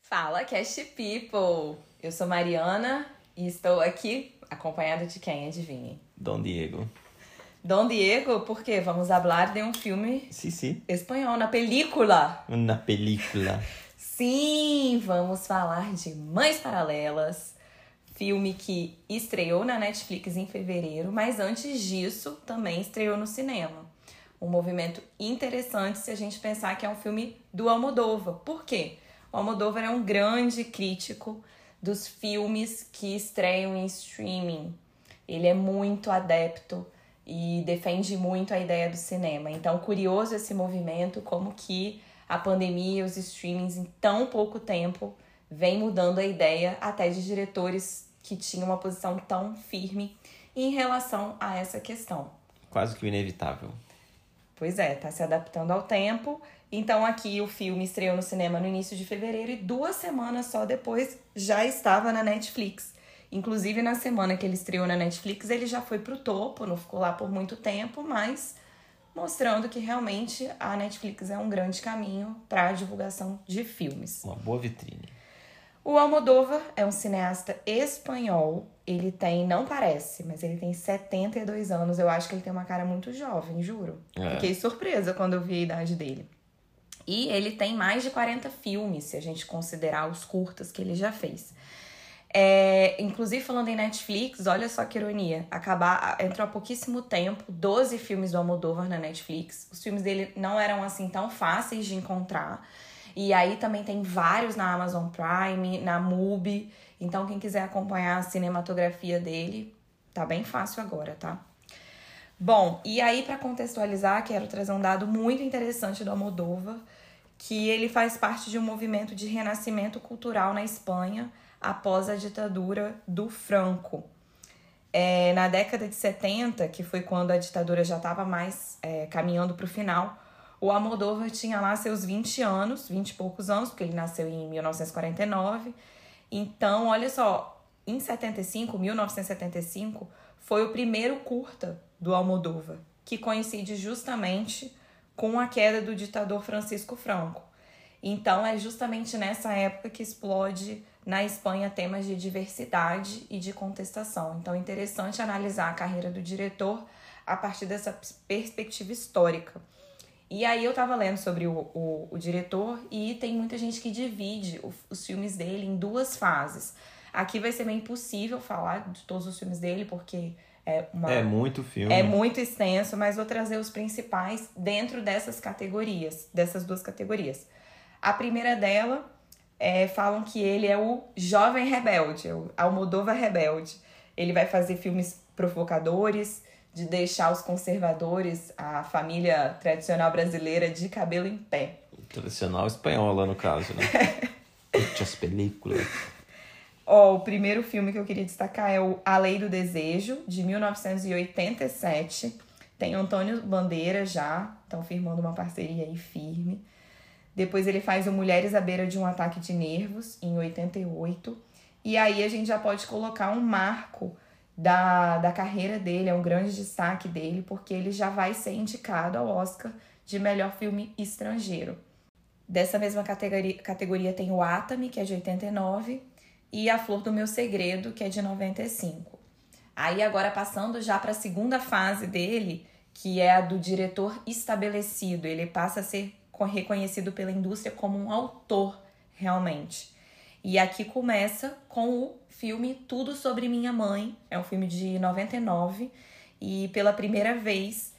Fala, Cast People! Eu sou Mariana e estou aqui acompanhada de quem? Adivinhem? Dom Diego. Dom Diego, porque vamos falar de um filme Sí, sí. espanhol, na película. Una película. Sim, vamos falar de Mães Paralelas, filme que estreou na Netflix em fevereiro, mas antes disso também estreou no cinema. Um movimento interessante se a gente pensar que é um filme do Almodóvar. Por quê? O Almodóvar é um grande crítico dos filmes que estreiam em streaming. Ele é muito adepto e defende muito a ideia do cinema. Então, curioso esse movimento, como que a pandemia e os streamings em tão pouco tempo vem mudando a ideia até de diretores que tinham uma posição tão firme em relação a essa questão. Quase que o inevitável. Pois é, tá se adaptando ao tempo. Então aqui o filme estreou no cinema no início de fevereiro e duas semanas só depois já estava na Netflix. Inclusive na semana que ele estreou na Netflix, ele já foi pro topo, não ficou lá por muito tempo, mas mostrando que realmente a Netflix é um grande caminho para a divulgação de filmes. Uma boa vitrine. O Almodóvar é um cineasta espanhol. Ele tem, não parece, mas ele tem 72 anos. Eu acho que ele tem uma cara muito jovem, juro. É. Fiquei surpresa quando eu vi a idade dele. E ele tem mais de 40 filmes, se a gente considerar os curtas que ele já fez. É, inclusive, falando em Netflix, olha só que ironia. Acabar, entrou há pouquíssimo tempo 12 filmes do Almodóvar na Netflix. Os filmes dele não eram assim tão fáceis de encontrar. E aí também tem vários na Amazon Prime, na MUBI. Então, quem quiser acompanhar a cinematografia dele, tá bem fácil agora, tá? Bom, e aí para contextualizar, quero trazer um dado muito interessante do Almodóvar, que ele faz parte de um movimento de renascimento cultural na Espanha após a ditadura do Franco. É, na década de 70, que foi quando a ditadura já estava mais é, caminhando para o final, o Almodóvar tinha lá seus 20 anos, 20 e poucos anos, porque ele nasceu em 1949. Então, olha só, em 75, 1975, foi o primeiro curta do Almodóvar, que coincide justamente com a queda do ditador Francisco Franco. Então, é justamente nessa época que explode na Espanha temas de diversidade e de contestação. Então, é interessante analisar a carreira do diretor a partir dessa perspectiva histórica. E aí eu tava lendo sobre o, o, o diretor e tem muita gente que divide o, os filmes dele em duas fases. Aqui vai ser meio impossível falar de todos os filmes dele, porque é uma. É muito filme. É muito extenso, mas vou trazer os principais dentro dessas categorias, dessas duas categorias. A primeira dela é, falam que ele é o jovem rebelde, é o Almodóvar rebelde. Ele vai fazer filmes provocadores, de deixar os conservadores, a família tradicional brasileira, de cabelo em pé. Tradicional espanhola, no caso, né? Muitas películas. Ó, o primeiro filme que eu queria destacar é o A Lei do Desejo, de 1987. Tem Antônio Bandeira já, estão firmando uma parceria aí firme. Depois ele faz o Mulheres à Beira de um Ataque de Nervos, em 88. E aí a gente já pode colocar um marco da, da carreira dele, é um grande destaque dele, porque ele já vai ser indicado ao Oscar de melhor filme estrangeiro. Dessa mesma categoria, categoria tem o Atami, que é de 89, e A Flor do Meu Segredo, que é de 95. Aí agora passando já para a segunda fase dele, que é a do diretor estabelecido, ele passa a ser reconhecido pela indústria como um autor realmente. E aqui começa com o filme Tudo Sobre Minha Mãe, é um filme de 99 e pela primeira vez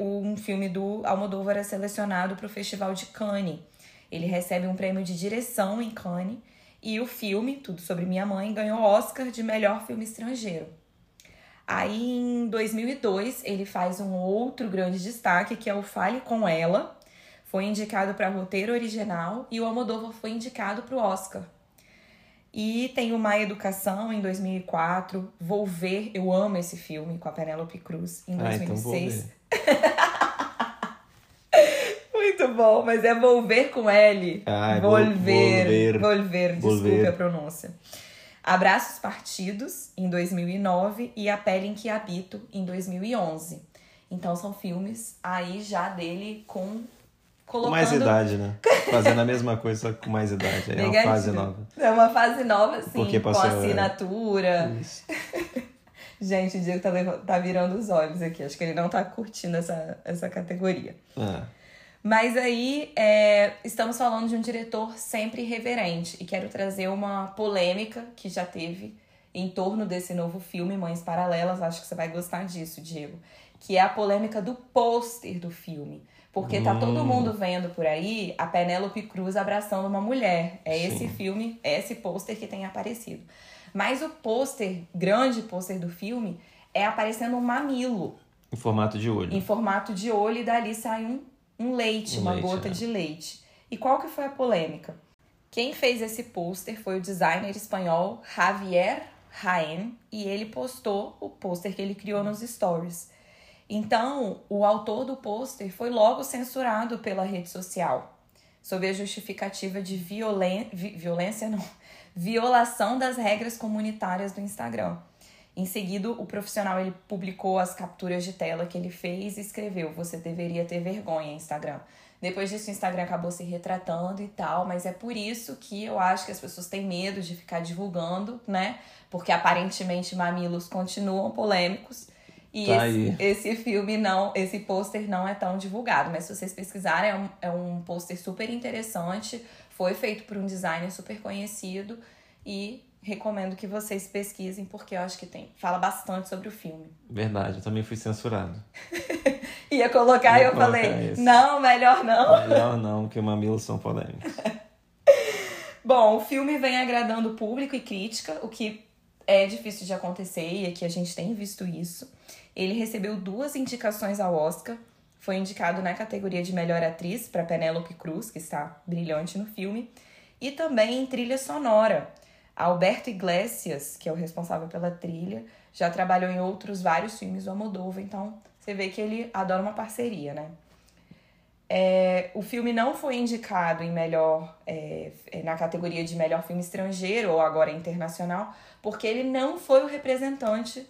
um filme do Almodóvar é selecionado para o Festival de Cannes. Ele recebe um prêmio de direção em Cannes e o filme Tudo Sobre Minha Mãe ganhou Oscar de melhor filme estrangeiro. Aí em 2002 ele faz um outro grande destaque que é o Fale com Ela, foi indicado para roteiro original e o Almodóvar foi indicado para o Oscar. E tem o Má Educação em 2004, Vou Ver, eu amo esse filme com a Penélope Cruz em 2006. Ah, então Muito bom, mas é Volver com L. Ah, volver, volver. volver, desculpe Volver. a pronúncia. Abraços Partidos, em 2009, e A Pele em que Habito, em 2011. Então são filmes aí já dele com colocando... Com mais idade, né? Fazendo a mesma coisa com mais idade. É uma fase nova. É uma fase nova, sim, Porque passou, com assinatura. Isso. Gente, o Diego tá, tá virando os olhos aqui. Acho que ele não tá curtindo essa, essa categoria. É. Mas aí é, estamos falando de um diretor sempre irreverente. E quero trazer uma polêmica que já teve em torno desse novo filme, Mães Paralelas. Acho que você vai gostar disso, Diego. Que é a polêmica do pôster do filme. Porque tá todo hum. mundo vendo por aí a Penélope Cruz abraçando uma mulher. É Sim. esse filme, é esse pôster que tem aparecido. Mas o pôster, grande pôster do filme, é aparecendo um mamilo. Em formato de olho. Em formato de olho, e dali sai um, um leite, um uma leite, gota é. de leite. E qual que foi a polêmica? Quem fez esse pôster foi o designer espanhol Javier Jaén, e ele postou o pôster que ele criou nos stories. Então, o autor do pôster foi logo censurado pela rede social, sob a justificativa de violen... violência, não, violação das regras comunitárias do Instagram. Em seguida, o profissional ele publicou as capturas de tela que ele fez e escreveu: Você deveria ter vergonha, Instagram. Depois disso, o Instagram acabou se retratando e tal, mas é por isso que eu acho que as pessoas têm medo de ficar divulgando, né? Porque aparentemente mamilos continuam polêmicos. E tá esse, esse, filme não, esse pôster não é tão divulgado, mas se vocês pesquisarem, é um, é um pôster super interessante foi feito por um designer super conhecido e recomendo que vocês pesquisem porque eu acho que tem fala bastante sobre o filme. Verdade, eu também fui censurado. Ia colocar e eu falei, esse. não, melhor não. Melhor não, porque mamilos são polêmicos. Bom, o filme vem agradando público e crítica, o que é difícil de acontecer e aqui a gente tem visto isso. Ele recebeu duas indicações ao Oscar, foi indicado na categoria de melhor atriz para Penélope Cruz, que está brilhante no filme, e também em trilha sonora. Alberto Iglesias, que é o responsável pela trilha, já trabalhou em outros vários filmes do Almodóvar, então você vê que ele adora uma parceria, né? É, o filme não foi indicado em melhor é, na categoria de melhor filme estrangeiro ou agora internacional, porque ele não foi o representante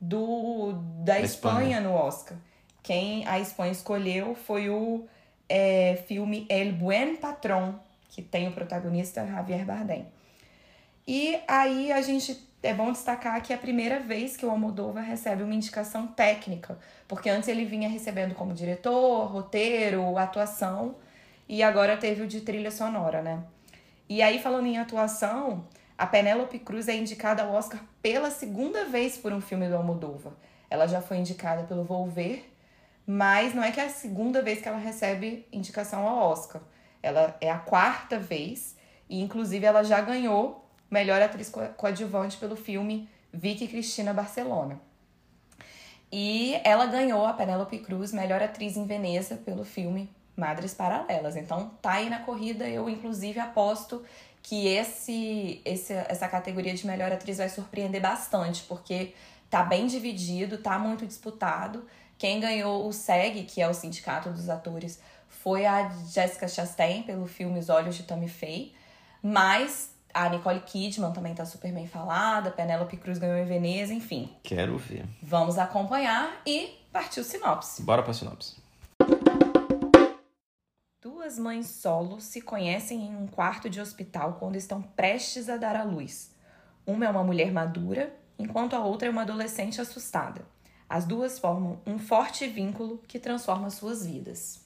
do da Espanha, Espanha no Oscar. Quem a Espanha escolheu foi o é, filme El Buen Patrón, que tem o protagonista Javier Bardem. E aí a gente é bom destacar que é a primeira vez que o Almodóvar recebe uma indicação técnica, porque antes ele vinha recebendo como diretor, roteiro, atuação, e agora teve o de trilha sonora, né? E aí falando em atuação, a Penélope Cruz é indicada ao Oscar pela segunda vez por um filme do Almodóvar. Ela já foi indicada pelo Volver mas não é que é a segunda vez que ela recebe indicação ao Oscar. Ela é a quarta vez e inclusive ela já ganhou melhor atriz coadjuvante pelo filme Vicky Cristina Barcelona. E ela ganhou a Penélope Cruz melhor atriz em Veneza pelo filme Madres Paralelas. Então tá aí na corrida, eu inclusive aposto que esse, esse essa categoria de melhor atriz vai surpreender bastante, porque tá bem dividido, tá muito disputado. Quem ganhou o SEG, que é o Sindicato dos Atores, foi a Jessica Chastain pelo filme Os Olhos de Tammy Faye, mas a Nicole Kidman também tá super bem falada, Penélope Cruz ganhou em Veneza, enfim. Quero ver. Vamos acompanhar e partiu sinopse. Bora pra sinopse. Duas mães solo se conhecem em um quarto de hospital quando estão prestes a dar à luz. Uma é uma mulher madura, enquanto a outra é uma adolescente assustada. As duas formam um forte vínculo que transforma suas vidas.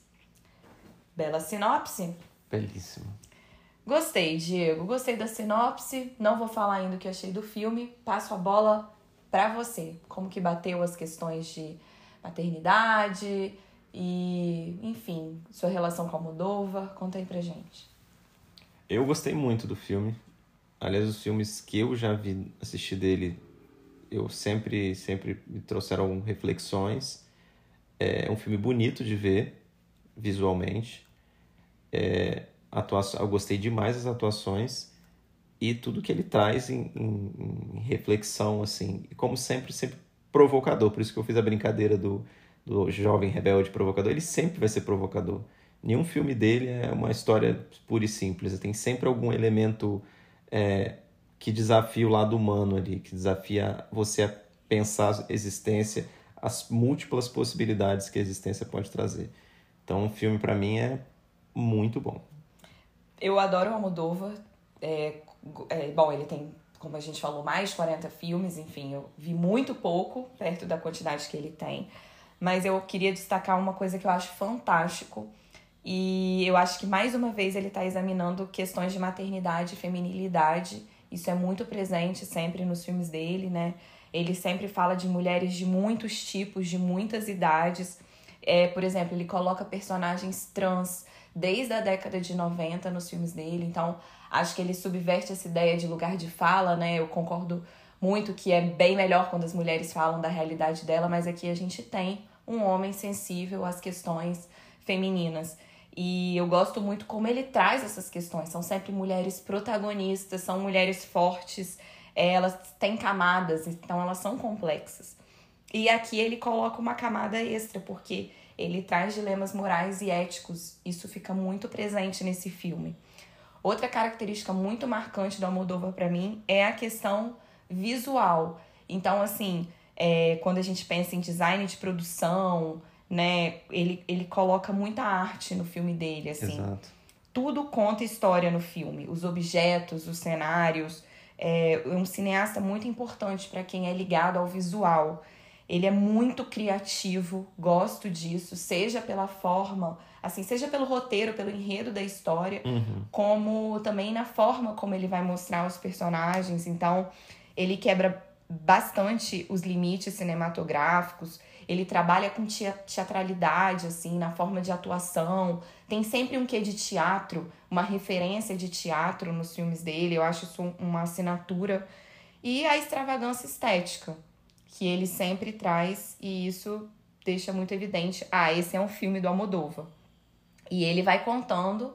Bela sinopse? Belíssima. Gostei, Diego. Gostei da sinopse. Não vou falar ainda o que achei do filme. Passo a bola para você. Como que bateu as questões de maternidade e, enfim, sua relação com a Moldova. Conta aí pra gente. Eu gostei muito do filme. Aliás, os filmes que eu já vi assistir dele eu sempre, sempre me trouxeram reflexões. É um filme bonito de ver, visualmente. É, atuação, eu gostei demais das atuações e tudo que ele traz em, em, em, reflexão, assim. E como sempre, sempre provocador. Por isso que eu fiz a brincadeira do, do jovem rebelde provocador. Ele sempre vai ser provocador. Nenhum filme dele é uma história pura e simples. Tem sempre algum elemento é, que desafia o lado humano ali, que desafia você a pensar a existência, as múltiplas possibilidades que a existência pode trazer. Então, o filme para mim é muito bom. Eu adoro o Almodóvar. É, é, bom, ele tem, como a gente falou, mais de 40 filmes, enfim, eu vi muito pouco perto da quantidade que ele tem. Mas eu queria destacar uma coisa que eu acho fantástico. E eu acho que mais uma vez ele está examinando questões de maternidade e feminilidade. Isso é muito presente sempre nos filmes dele, né? Ele sempre fala de mulheres de muitos tipos, de muitas idades. É, por exemplo, ele coloca personagens trans desde a década de 90 nos filmes dele. Então, acho que ele subverte essa ideia de lugar de fala, né? Eu concordo muito que é bem melhor quando as mulheres falam da realidade dela, mas aqui a gente tem um homem sensível às questões femininas. E eu gosto muito como ele traz essas questões. São sempre mulheres protagonistas, são mulheres fortes, é, elas têm camadas, então elas são complexas. E aqui ele coloca uma camada extra, porque ele traz dilemas morais e éticos. Isso fica muito presente nesse filme. Outra característica muito marcante do Almodóvar para mim é a questão visual. Então, assim, é, quando a gente pensa em design de produção, né, ele, ele coloca muita arte no filme dele, assim. Exato. Tudo conta história no filme, os objetos, os cenários. É um cineasta muito importante para quem é ligado ao visual. Ele é muito criativo, gosto disso, seja pela forma, assim, seja pelo roteiro, pelo enredo da história, uhum. como também na forma como ele vai mostrar os personagens. Então, ele quebra bastante os limites cinematográficos. Ele trabalha com teatralidade, assim, na forma de atuação. Tem sempre um quê de teatro, uma referência de teatro nos filmes dele. Eu acho isso uma assinatura. E a extravagância estética que ele sempre traz e isso deixa muito evidente. Ah, esse é um filme do Almodóvar. E ele vai contando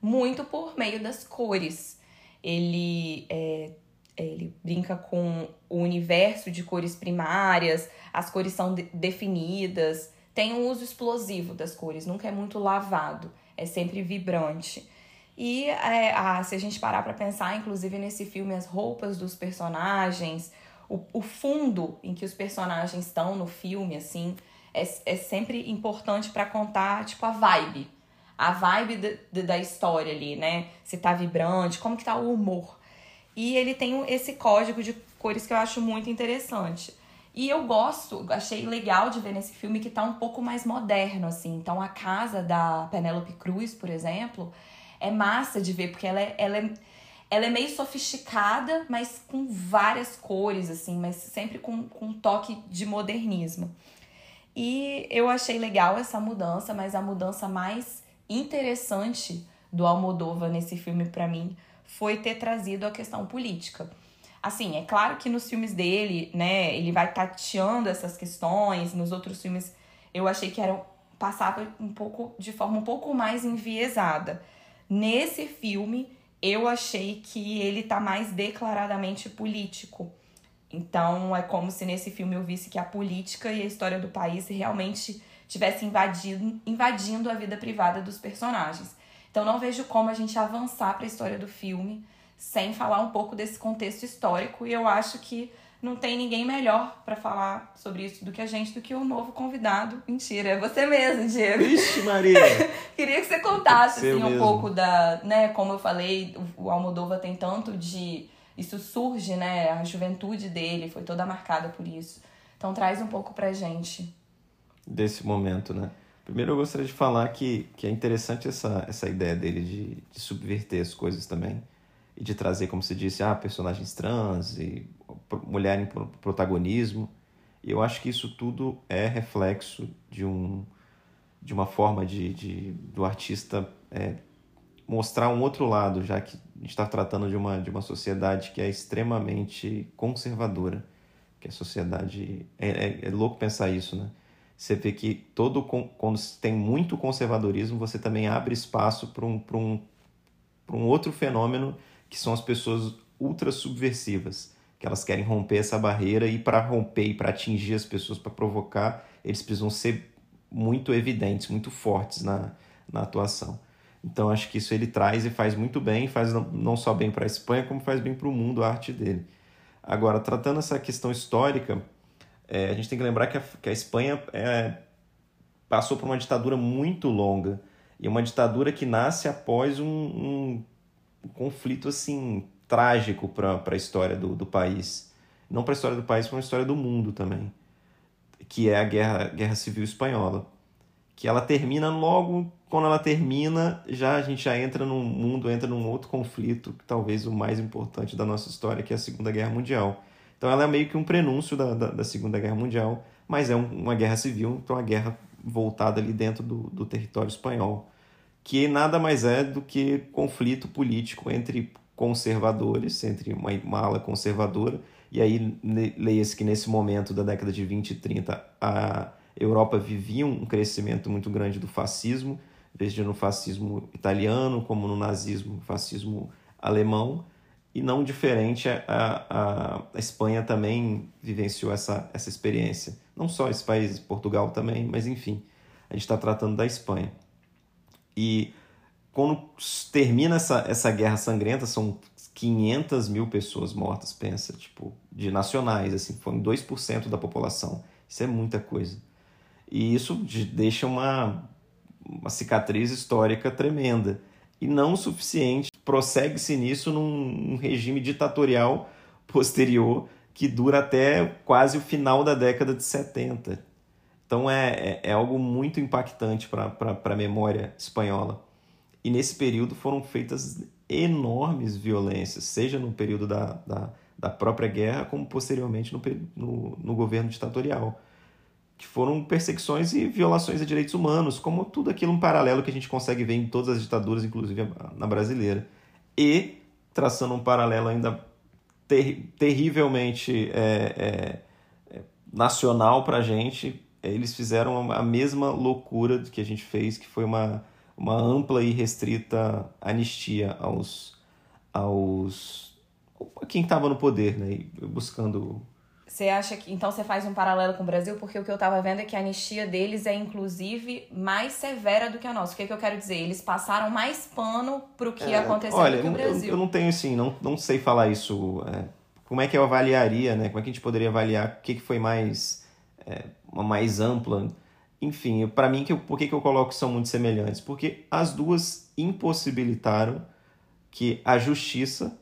muito por meio das cores. Ele, é, ele brinca com o universo de cores primárias, as cores são de definidas, tem um uso explosivo das cores, nunca é muito lavado, é sempre vibrante. E é, ah, se a gente parar para pensar, inclusive nesse filme, as roupas dos personagens, o, o fundo em que os personagens estão no filme, assim, é, é sempre importante para contar, tipo, a vibe. A vibe de, da história ali, né? Se tá vibrante, como que tá o humor. E ele tem esse código de cores que eu acho muito interessante. E eu gosto, achei legal de ver nesse filme que tá um pouco mais moderno, assim. Então a casa da Penélope Cruz, por exemplo, é massa de ver, porque ela é, ela é ela é meio sofisticada, mas com várias cores, assim, mas sempre com, com um toque de modernismo. E eu achei legal essa mudança, mas a mudança mais interessante do Almodóvar nesse filme para mim foi ter trazido a questão política. Assim, é claro que nos filmes dele, né, ele vai tateando essas questões, nos outros filmes eu achei que era passava um pouco de forma um pouco mais enviesada. Nesse filme, eu achei que ele tá mais declaradamente político. Então é como se nesse filme eu visse que a política e a história do país realmente tivesse invadido, invadindo a vida privada dos personagens. Então não vejo como a gente avançar para a história do filme sem falar um pouco desse contexto histórico e eu acho que não tem ninguém melhor para falar sobre isso do que a gente, do que o novo convidado. Mentira, é você mesmo, Diego. Vixe, Maria! Queria que você contasse assim, um pouco da, né, como eu falei, o Almodóvar tem tanto de isso surge, né, a juventude dele foi toda marcada por isso. Então traz um pouco pra gente desse momento, né? Primeiro eu gostaria de falar que, que é interessante essa, essa ideia dele de, de subverter as coisas também e de trazer, como se disse, ah, personagens trans e mulher em protagonismo. E eu acho que isso tudo é reflexo de, um, de uma forma de, de do artista é, mostrar um outro lado, já que a gente está tratando de uma, de uma sociedade que é extremamente conservadora. Que a sociedade. É, é, é louco pensar isso, né? Você vê que todo quando tem muito conservadorismo, você também abre espaço para um, um, um outro fenômeno que são as pessoas ultra subversivas que elas querem romper essa barreira e para romper e para atingir as pessoas, para provocar, eles precisam ser muito evidentes, muito fortes na, na atuação. Então acho que isso ele traz e faz muito bem, faz não só bem para a Espanha, como faz bem para o mundo a arte dele. Agora, tratando essa questão histórica, é, a gente tem que lembrar que a, que a Espanha é, passou por uma ditadura muito longa e uma ditadura que nasce após um, um, um conflito assim trágico para a história do, do país. Não para a história do país, para a história do mundo também, que é a Guerra, Guerra Civil Espanhola. Que ela termina logo quando ela termina, já a gente já entra num mundo, entra num outro conflito, talvez o mais importante da nossa história, que é a Segunda Guerra Mundial. Então ela é meio que um prenúncio da, da, da Segunda Guerra Mundial, mas é um, uma guerra civil, então uma guerra voltada ali dentro do, do território espanhol, que nada mais é do que conflito político entre conservadores, entre uma, uma ala conservadora, e aí leia-se que nesse momento da década de 20 e 30 a Europa vivia um crescimento muito grande do fascismo, veja no fascismo italiano, como no nazismo, fascismo alemão, e não diferente, a, a, a Espanha também vivenciou essa, essa experiência. Não só esse país, Portugal também, mas enfim, a gente está tratando da Espanha. E quando termina essa, essa guerra sangrenta, são 500 mil pessoas mortas, pensa, tipo, de nacionais, assim, foram 2% da população. Isso é muita coisa. E isso deixa uma, uma cicatriz histórica tremenda. E não o suficiente, prossegue-se nisso num, regime ditatorial posterior que dura até quase o final da década de 70. Então é, é, é algo muito impactante para a memória espanhola. E nesse período foram feitas enormes violências, seja no período da, da, da própria guerra, como posteriormente no, no, no governo ditatorial que foram perseguições e violações a direitos humanos, como tudo aquilo um paralelo que a gente consegue ver em todas as ditaduras, inclusive na brasileira. E, traçando um paralelo ainda ter, terrivelmente é, é, é nacional para a gente, eles fizeram a mesma loucura que a gente fez, que foi uma, uma ampla e restrita anistia aos, aos a quem estava no poder, né, buscando você acha que. Então você faz um paralelo com o Brasil, porque o que eu tava vendo é que a anistia deles é, inclusive, mais severa do que a nossa. O que, é que eu quero dizer? Eles passaram mais pano pro que é, aconteceu olha, do que o Brasil. Eu, eu não tenho, assim, não, não sei falar isso. É, como é que eu avaliaria, né? Como é que a gente poderia avaliar o que, que foi mais. É, uma mais ampla. Enfim, para mim, que, por que, que eu coloco que são muito semelhantes? Porque as duas impossibilitaram que a justiça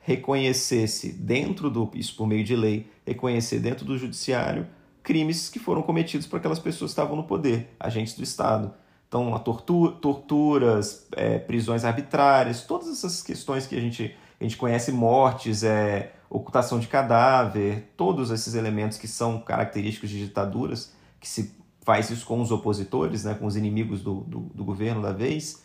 reconhecesse dentro do isso por meio de lei reconhecer dentro do judiciário crimes que foram cometidos por aquelas pessoas que estavam no poder agentes do Estado. Então a tortura, torturas é, prisões arbitrárias todas essas questões que a gente a gente conhece mortes é ocultação de cadáver todos esses elementos que são característicos de ditaduras que se faz isso com os opositores né com os inimigos do, do, do governo da vez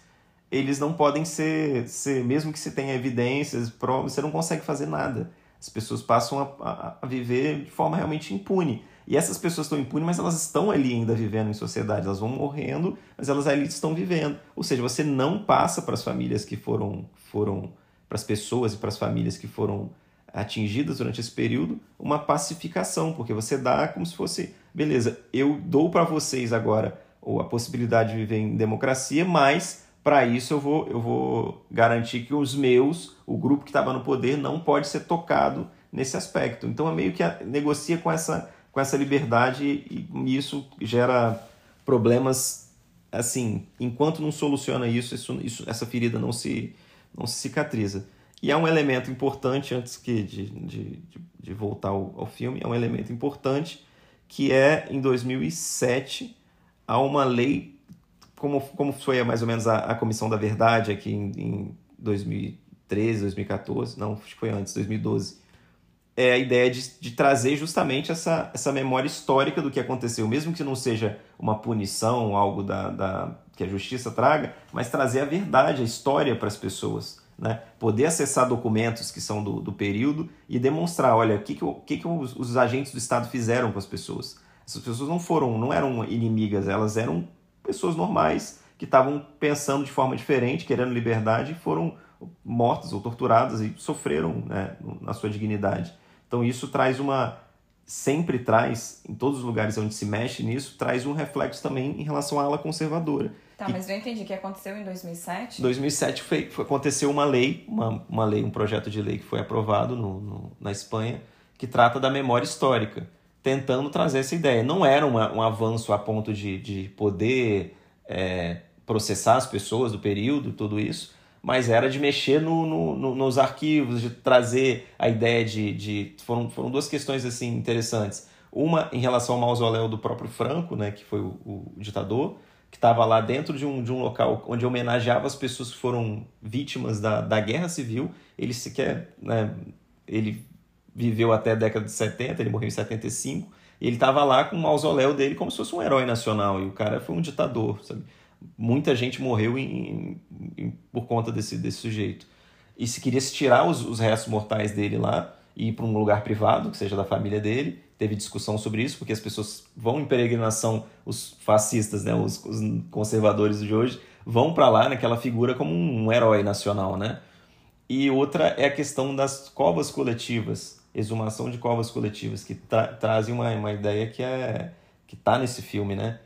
eles não podem ser, ser mesmo que se tenha evidências, provas, você não consegue fazer nada. As pessoas passam a, a, viver de forma realmente impune. E essas pessoas estão impunes, mas elas estão ali ainda vivendo em sociedade. Elas vão morrendo, mas elas ali estão vivendo. Ou seja, você não passa para as famílias que foram, foram para as pessoas e para as famílias que foram atingidas durante esse período, uma pacificação, porque você dá como se fosse, beleza, eu dou para vocês agora a possibilidade de viver em democracia, mas para isso eu vou, eu vou garantir que os meus, o grupo que estava no poder, não pode ser tocado nesse aspecto. Então é meio que a, negocia com essa, com essa liberdade e, isso gera problemas assim, enquanto não soluciona isso, isso, isso, essa ferida não se, não se cicatriza. E é um elemento importante, antes que de, de, de voltar ao, ao, filme, é um elemento importante que é, em 2007, há uma lei como, como foi mais ou menos a, a Comissão da Verdade aqui em, em 2013, 2014, não, acho que foi antes, 2012, é a ideia de, de trazer justamente essa, essa memória histórica do que aconteceu, mesmo que não seja uma punição, algo da, da que a justiça traga, mas trazer a verdade, a história para as pessoas. Né? Poder acessar documentos que são do, do período e demonstrar, olha, o que, que, que, que os, os agentes do Estado fizeram com as pessoas. Essas pessoas não foram, não eram inimigas, elas eram pessoas normais que estavam pensando de forma diferente, querendo liberdade, foram mortas ou torturadas e sofreram né, na sua dignidade. Então isso traz uma sempre traz, em todos os lugares onde se mexe nisso, traz um reflexo também em relação à ala conservadora. Tá, mas eu entendi que aconteceu em 2007. 2007 foi, foi, aconteceu uma lei, uma, uma lei, um projeto de lei que foi aprovado no, no, na Espanha, que trata da memória histórica, tentando trazer essa ideia. Não era uma, um avanço a ponto de, de poder é, processar as pessoas do período, tudo isso, mas era de mexer no, no, no, nos arquivos, de trazer a ideia de. de foram, foram duas questões assim interessantes. Uma em relação ao mausoléu do próprio Franco, né, que foi o, o ditador, que estava lá dentro de um, de um local onde homenageava as pessoas que foram vítimas da, da guerra civil. Ele sequer. Né, ele viveu até a década de 70, ele morreu em 75. E ele estava lá com o mausoléu dele como se fosse um herói nacional. E o cara foi um ditador, sabe? muita gente morreu em, em, por conta desse, desse sujeito. E se queria se tirar os, os restos mortais dele lá e ir para um lugar privado, que seja da família dele, teve discussão sobre isso, porque as pessoas vão em peregrinação, os fascistas, né, os, os conservadores de hoje, vão para lá naquela figura como um, um herói nacional, né? E outra é a questão das covas coletivas, exumação de covas coletivas, que tra trazem uma, uma ideia que é que está nesse filme, né?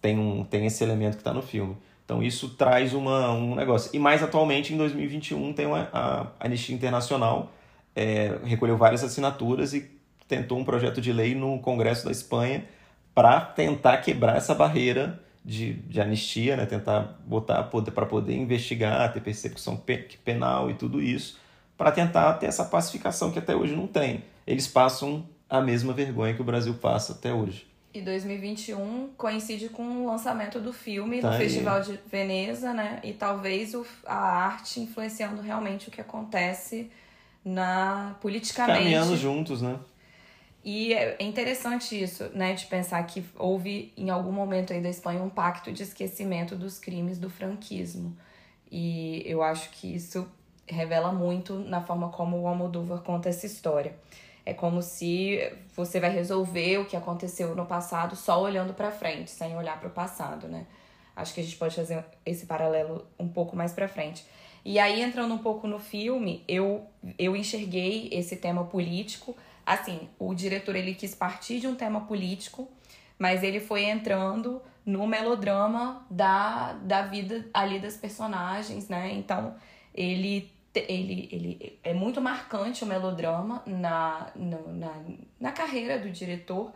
tem, um, tem esse elemento que está no filme. Então isso traz uma, um negócio. E mais atualmente, em 2021, tem uma, a Anistia Internacional é, recolheu várias assinaturas e tentou um projeto de lei no Congresso da Espanha para tentar quebrar essa barreira de, de anistia, né? tentar botar para poder investigar, ter persecução penal e tudo isso, para tentar ter essa pacificação que até hoje não tem. Eles passam a mesma vergonha que o Brasil passa até hoje. E 2021 coincide com o lançamento do filme tá no aí. Festival de Veneza, né? E talvez o, a arte influenciando realmente o que acontece na politicamente. Caminhando juntos, né? E é interessante isso, né, de pensar que houve em algum momento aí da Espanha um pacto de esquecimento dos crimes do franquismo. E eu acho que isso revela muito na forma como o Almodóvar conta essa história. É como se você vai resolver o que aconteceu no passado só olhando para frente, sem olhar para o passado, né? Acho que a gente pode fazer esse paralelo um pouco mais para frente. E aí, entrando um pouco no filme, eu, eu enxerguei esse tema político. Assim, o diretor ele quis partir de um tema político, mas ele foi entrando no melodrama da, da vida ali das personagens, né? Então, ele ele, ele é muito marcante o melodrama na, no, na, na carreira do diretor.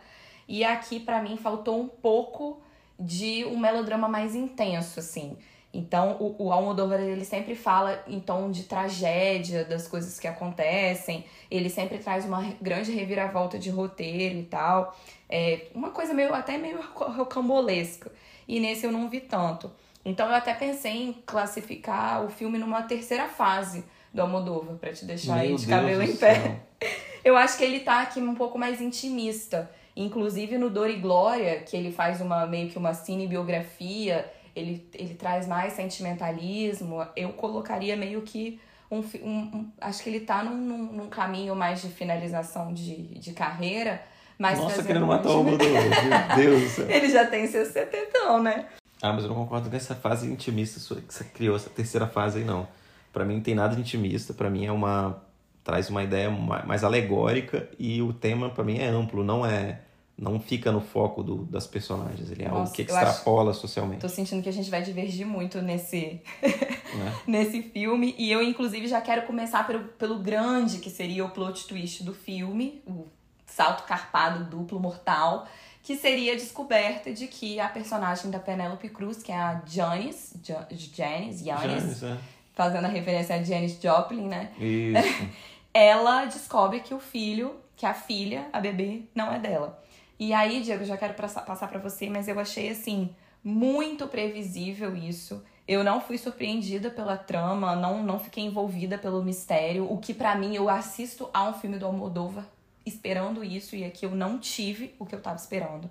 E aqui, para mim, faltou um pouco de um melodrama mais intenso, assim. Então, o, o Almodóvar, ele sempre fala em tom de tragédia das coisas que acontecem. Ele sempre traz uma grande reviravolta de roteiro e tal. É uma coisa meio, até meio rocambolesca. E nesse eu não vi tanto. Então eu até pensei em classificar o filme numa terceira fase do Almodóvar, para te deixar Meu aí de Deus cabelo em pé. Eu acho que ele tá aqui um pouco mais intimista. Inclusive no Dor e Glória, que ele faz uma meio que uma cinebiografia, ele, ele traz mais sentimentalismo. Eu colocaria meio que um, um, um acho que ele tá num, num, num, caminho mais de finalização de, de carreira. Mas Nossa, querendo matar o Almodóvar, meu Deus do céu. Ele já tem seus setentão, né? Ah, mas eu não concordo com essa fase intimista que você criou, essa terceira fase aí, não. Para mim não tem nada de intimista, para mim é uma traz uma ideia mais alegórica e o tema para mim é amplo, não é não fica no foco do, das personagens, ele é Nossa, algo que extrapola acho, socialmente. Tô sentindo que a gente vai divergir muito nesse é. nesse filme e eu inclusive já quero começar pelo, pelo grande que seria o plot twist do filme, o salto carpado duplo mortal que seria a descoberta de que a personagem da Penélope Cruz, que é a Janice, Janice, Janice, é. fazendo a referência a Janis Joplin, né? Isso. Ela descobre que o filho, que a filha, a bebê, não é dela. E aí, Diego, já quero passar para você, mas eu achei assim muito previsível isso. Eu não fui surpreendida pela trama, não, não fiquei envolvida pelo mistério, o que para mim eu assisto a um filme do Almodóvar esperando isso e aqui eu não tive o que eu tava esperando.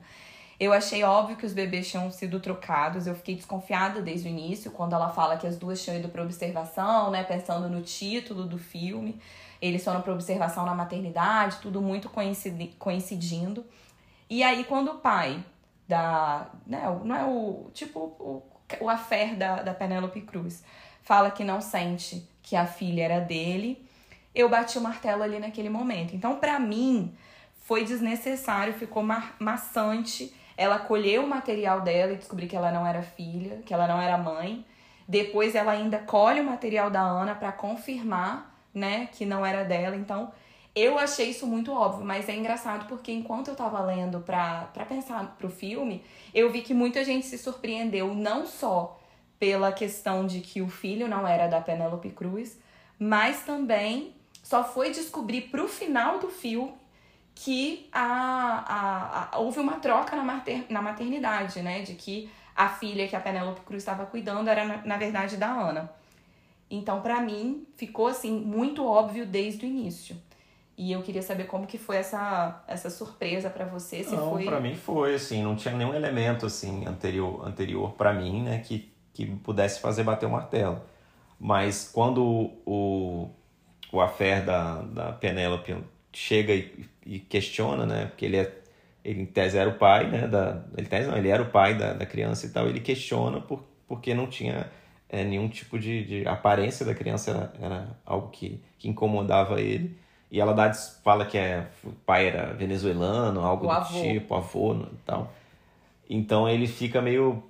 Eu achei óbvio que os bebês tinham sido trocados, eu fiquei desconfiada desde o início, quando ela fala que as duas tinham ido para observação, né, pensando no título do filme. Eles foram para observação na maternidade, tudo muito coincidindo. E aí quando o pai da, né, não é o tipo o, o affair da, da Penélope Cruz, fala que não sente que a filha era dele, eu bati o martelo ali naquele momento. Então, para mim, foi desnecessário, ficou ma maçante. Ela colheu o material dela e descobriu que ela não era filha, que ela não era mãe. Depois ela ainda colhe o material da Ana para confirmar, né, que não era dela. Então, eu achei isso muito óbvio, mas é engraçado porque enquanto eu tava lendo pra, pra pensar pro filme, eu vi que muita gente se surpreendeu não só pela questão de que o filho não era da Penélope Cruz, mas também só foi descobrir pro final do filme que a, a, a, houve uma troca na, mater, na maternidade, né? De que a filha que a Penélope Cruz estava cuidando era, na, na verdade, da Ana. Então, para mim, ficou assim muito óbvio desde o início. E eu queria saber como que foi essa, essa surpresa para você, se não, foi... para mim foi assim, não tinha nenhum elemento assim anterior anterior para mim, né, que que pudesse fazer bater o martelo. Mas quando o o affair da da Penélope chega e, e, questiona, né, porque ele é ele em tese era o pai, né, da ele tese não, ele era o pai da, da criança e tal, ele questiona por, porque não tinha é, nenhum tipo de, de aparência da criança era, era algo que, que incomodava ele. E ela dá, fala que é, o pai era venezuelano, algo o do avô. tipo, avô e tal. Então ele fica meio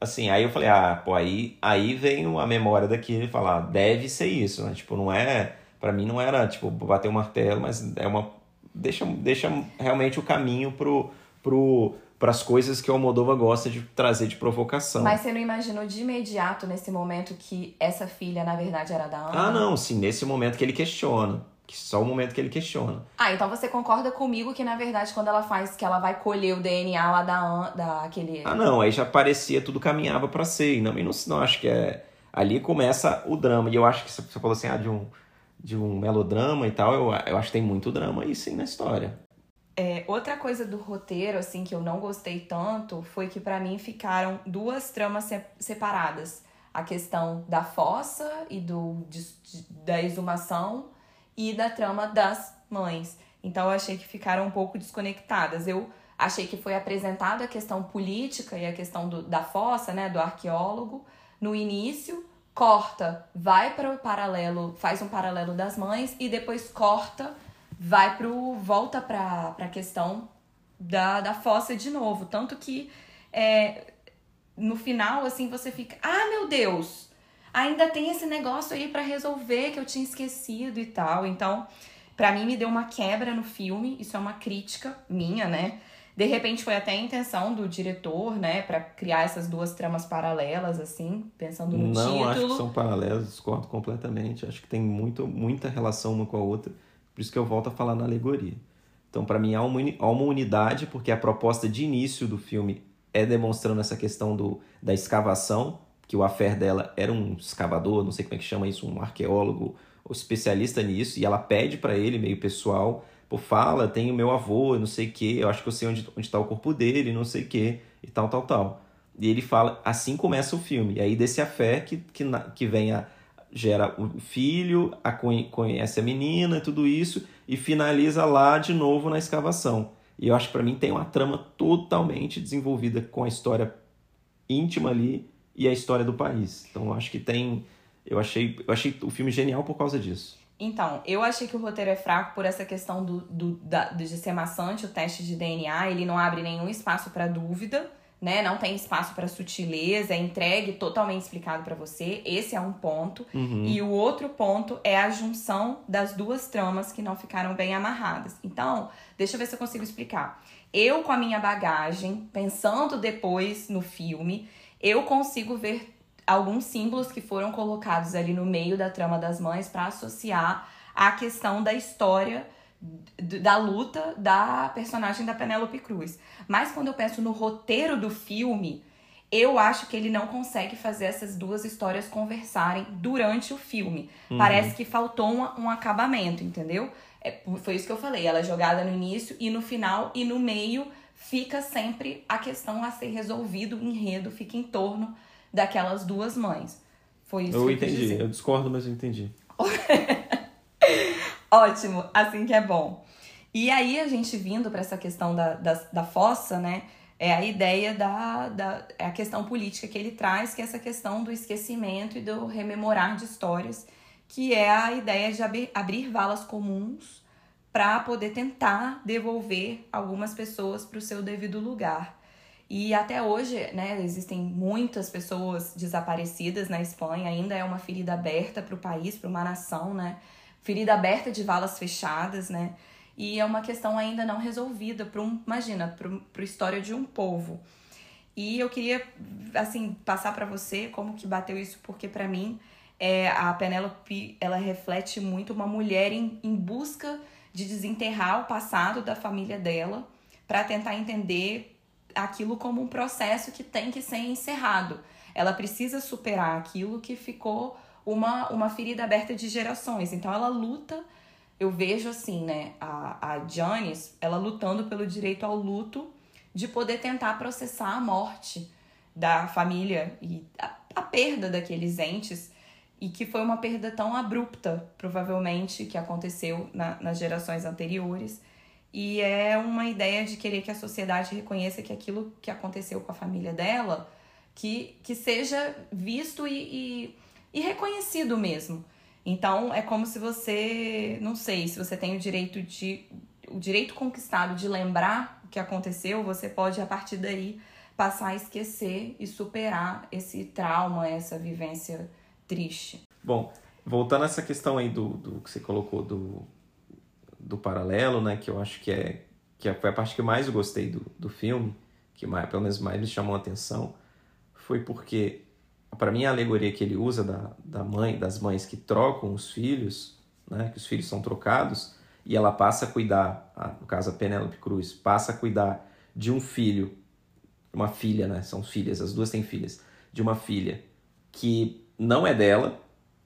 assim, aí eu falei, ah, pô, aí, aí vem a memória daquilo e falar, ah, deve ser isso, né? Tipo, não é, para mim não era, tipo, bater o um martelo, mas é uma deixa deixa realmente o caminho pro pro para as coisas que o Almodova gosta de trazer de provocação. Mas você não imaginou de imediato nesse momento que essa filha na verdade era da Ana? Ah, não, sim, nesse momento que ele questiona que só o momento que ele questiona. Ah, então você concorda comigo que, na verdade, quando ela faz que ela vai colher o DNA lá da, da aquele. Ah, não, aí já parecia tudo caminhava para ser. E não, não, não acho que é. Ali começa o drama. E eu acho que você falou assim, ah, de um, de um melodrama e tal, eu, eu acho que tem muito drama aí sim na história. É, outra coisa do roteiro, assim, que eu não gostei tanto, foi que para mim ficaram duas tramas separadas. A questão da fossa e do, de, de, da exumação e da trama das mães. Então eu achei que ficaram um pouco desconectadas. Eu achei que foi apresentada a questão política e a questão do, da fossa, né, do arqueólogo no início, corta, vai para o paralelo, faz um paralelo das mães e depois corta, vai pro volta para a questão da, da fossa de novo, tanto que é, no final assim você fica, ah, meu Deus, ainda tem esse negócio aí para resolver que eu tinha esquecido e tal. Então, para mim me deu uma quebra no filme, isso é uma crítica minha, né? De repente foi até a intenção do diretor, né, para criar essas duas tramas paralelas, assim, pensando no Não, título. Não, acho que são paralelas, discordo completamente. Acho que tem muito, muita relação uma com a outra. Por isso que eu volto a falar na alegoria. Então, para mim, há uma, há uma unidade, porque a proposta de início do filme é demonstrando essa questão do, da escavação, que o affair dela era um escavador, não sei como é que chama isso, um arqueólogo, ou especialista nisso, e ela pede para ele, meio pessoal, pô, fala, tem o meu avô, não sei o que, eu acho que eu sei onde, onde tá o corpo dele, não sei o que, e tal, tal, tal. E ele fala, assim começa o filme, e aí desse affair que, que, que vem a, gera o filho, a, conhece a menina e tudo isso, e finaliza lá de novo na escavação. E eu acho que para mim tem uma trama totalmente desenvolvida com a história íntima ali, e a história do país. Então acho que tem. Eu achei, eu achei o filme genial por causa disso. Então, eu achei que o roteiro é fraco por essa questão do, do, da, de ser maçante, o teste de DNA, ele não abre nenhum espaço para dúvida, né? Não tem espaço para sutileza, é entregue totalmente explicado para você. Esse é um ponto. Uhum. E o outro ponto é a junção das duas tramas que não ficaram bem amarradas. Então, deixa eu ver se eu consigo explicar. Eu, com a minha bagagem, pensando depois no filme, eu consigo ver alguns símbolos que foram colocados ali no meio da trama das mães para associar a questão da história da luta da personagem da Penélope Cruz. Mas quando eu penso no roteiro do filme, eu acho que ele não consegue fazer essas duas histórias conversarem durante o filme. Uhum. Parece que faltou um, um acabamento, entendeu? É, foi isso que eu falei. Ela é jogada no início e no final, e no meio fica sempre a questão a ser resolvido, o enredo fica em torno daquelas duas mães. Foi isso eu que eu entendi. Eu discordo, mas eu entendi. Ótimo, assim que é bom. E aí a gente vindo para essa questão da, da, da fossa, né? É a ideia da, da é a questão política que ele traz, que é essa questão do esquecimento e do rememorar de histórias, que é a ideia de abrir, abrir valas comuns para poder tentar devolver algumas pessoas para o seu devido lugar. E até hoje, né, existem muitas pessoas desaparecidas na Espanha, ainda é uma ferida aberta para o país, para uma nação, né? Ferida aberta de valas fechadas, né? E é uma questão ainda não resolvida para um, imagina, para a história de um povo. E eu queria assim passar para você como que bateu isso, porque para mim é, a Penélope ela reflete muito uma mulher em, em busca de desenterrar o passado da família dela para tentar entender aquilo como um processo que tem que ser encerrado. Ela precisa superar aquilo que ficou uma, uma ferida aberta de gerações. Então ela luta, eu vejo assim, né, a, a Janice, ela lutando pelo direito ao luto de poder tentar processar a morte da família e a, a perda daqueles entes e que foi uma perda tão abrupta, provavelmente, que aconteceu na, nas gerações anteriores. E é uma ideia de querer que a sociedade reconheça que aquilo que aconteceu com a família dela, que, que seja visto e, e, e reconhecido mesmo. Então, é como se você, não sei, se você tem o direito de o direito conquistado de lembrar o que aconteceu, você pode a partir daí passar a esquecer e superar esse trauma, essa vivência triste. Bom, voltando a essa questão aí do, do que você colocou do, do paralelo, né, que eu acho que é que foi a parte que eu mais gostei do, do filme, que mais, pelo menos mais me chamou a atenção, foi porque para mim a alegoria que ele usa da, da mãe, das mães que trocam os filhos, né, que os filhos são trocados, e ela passa a cuidar, no caso a Penélope Cruz, passa a cuidar de um filho, uma filha, né, são filhas, as duas têm filhas, de uma filha que não é dela,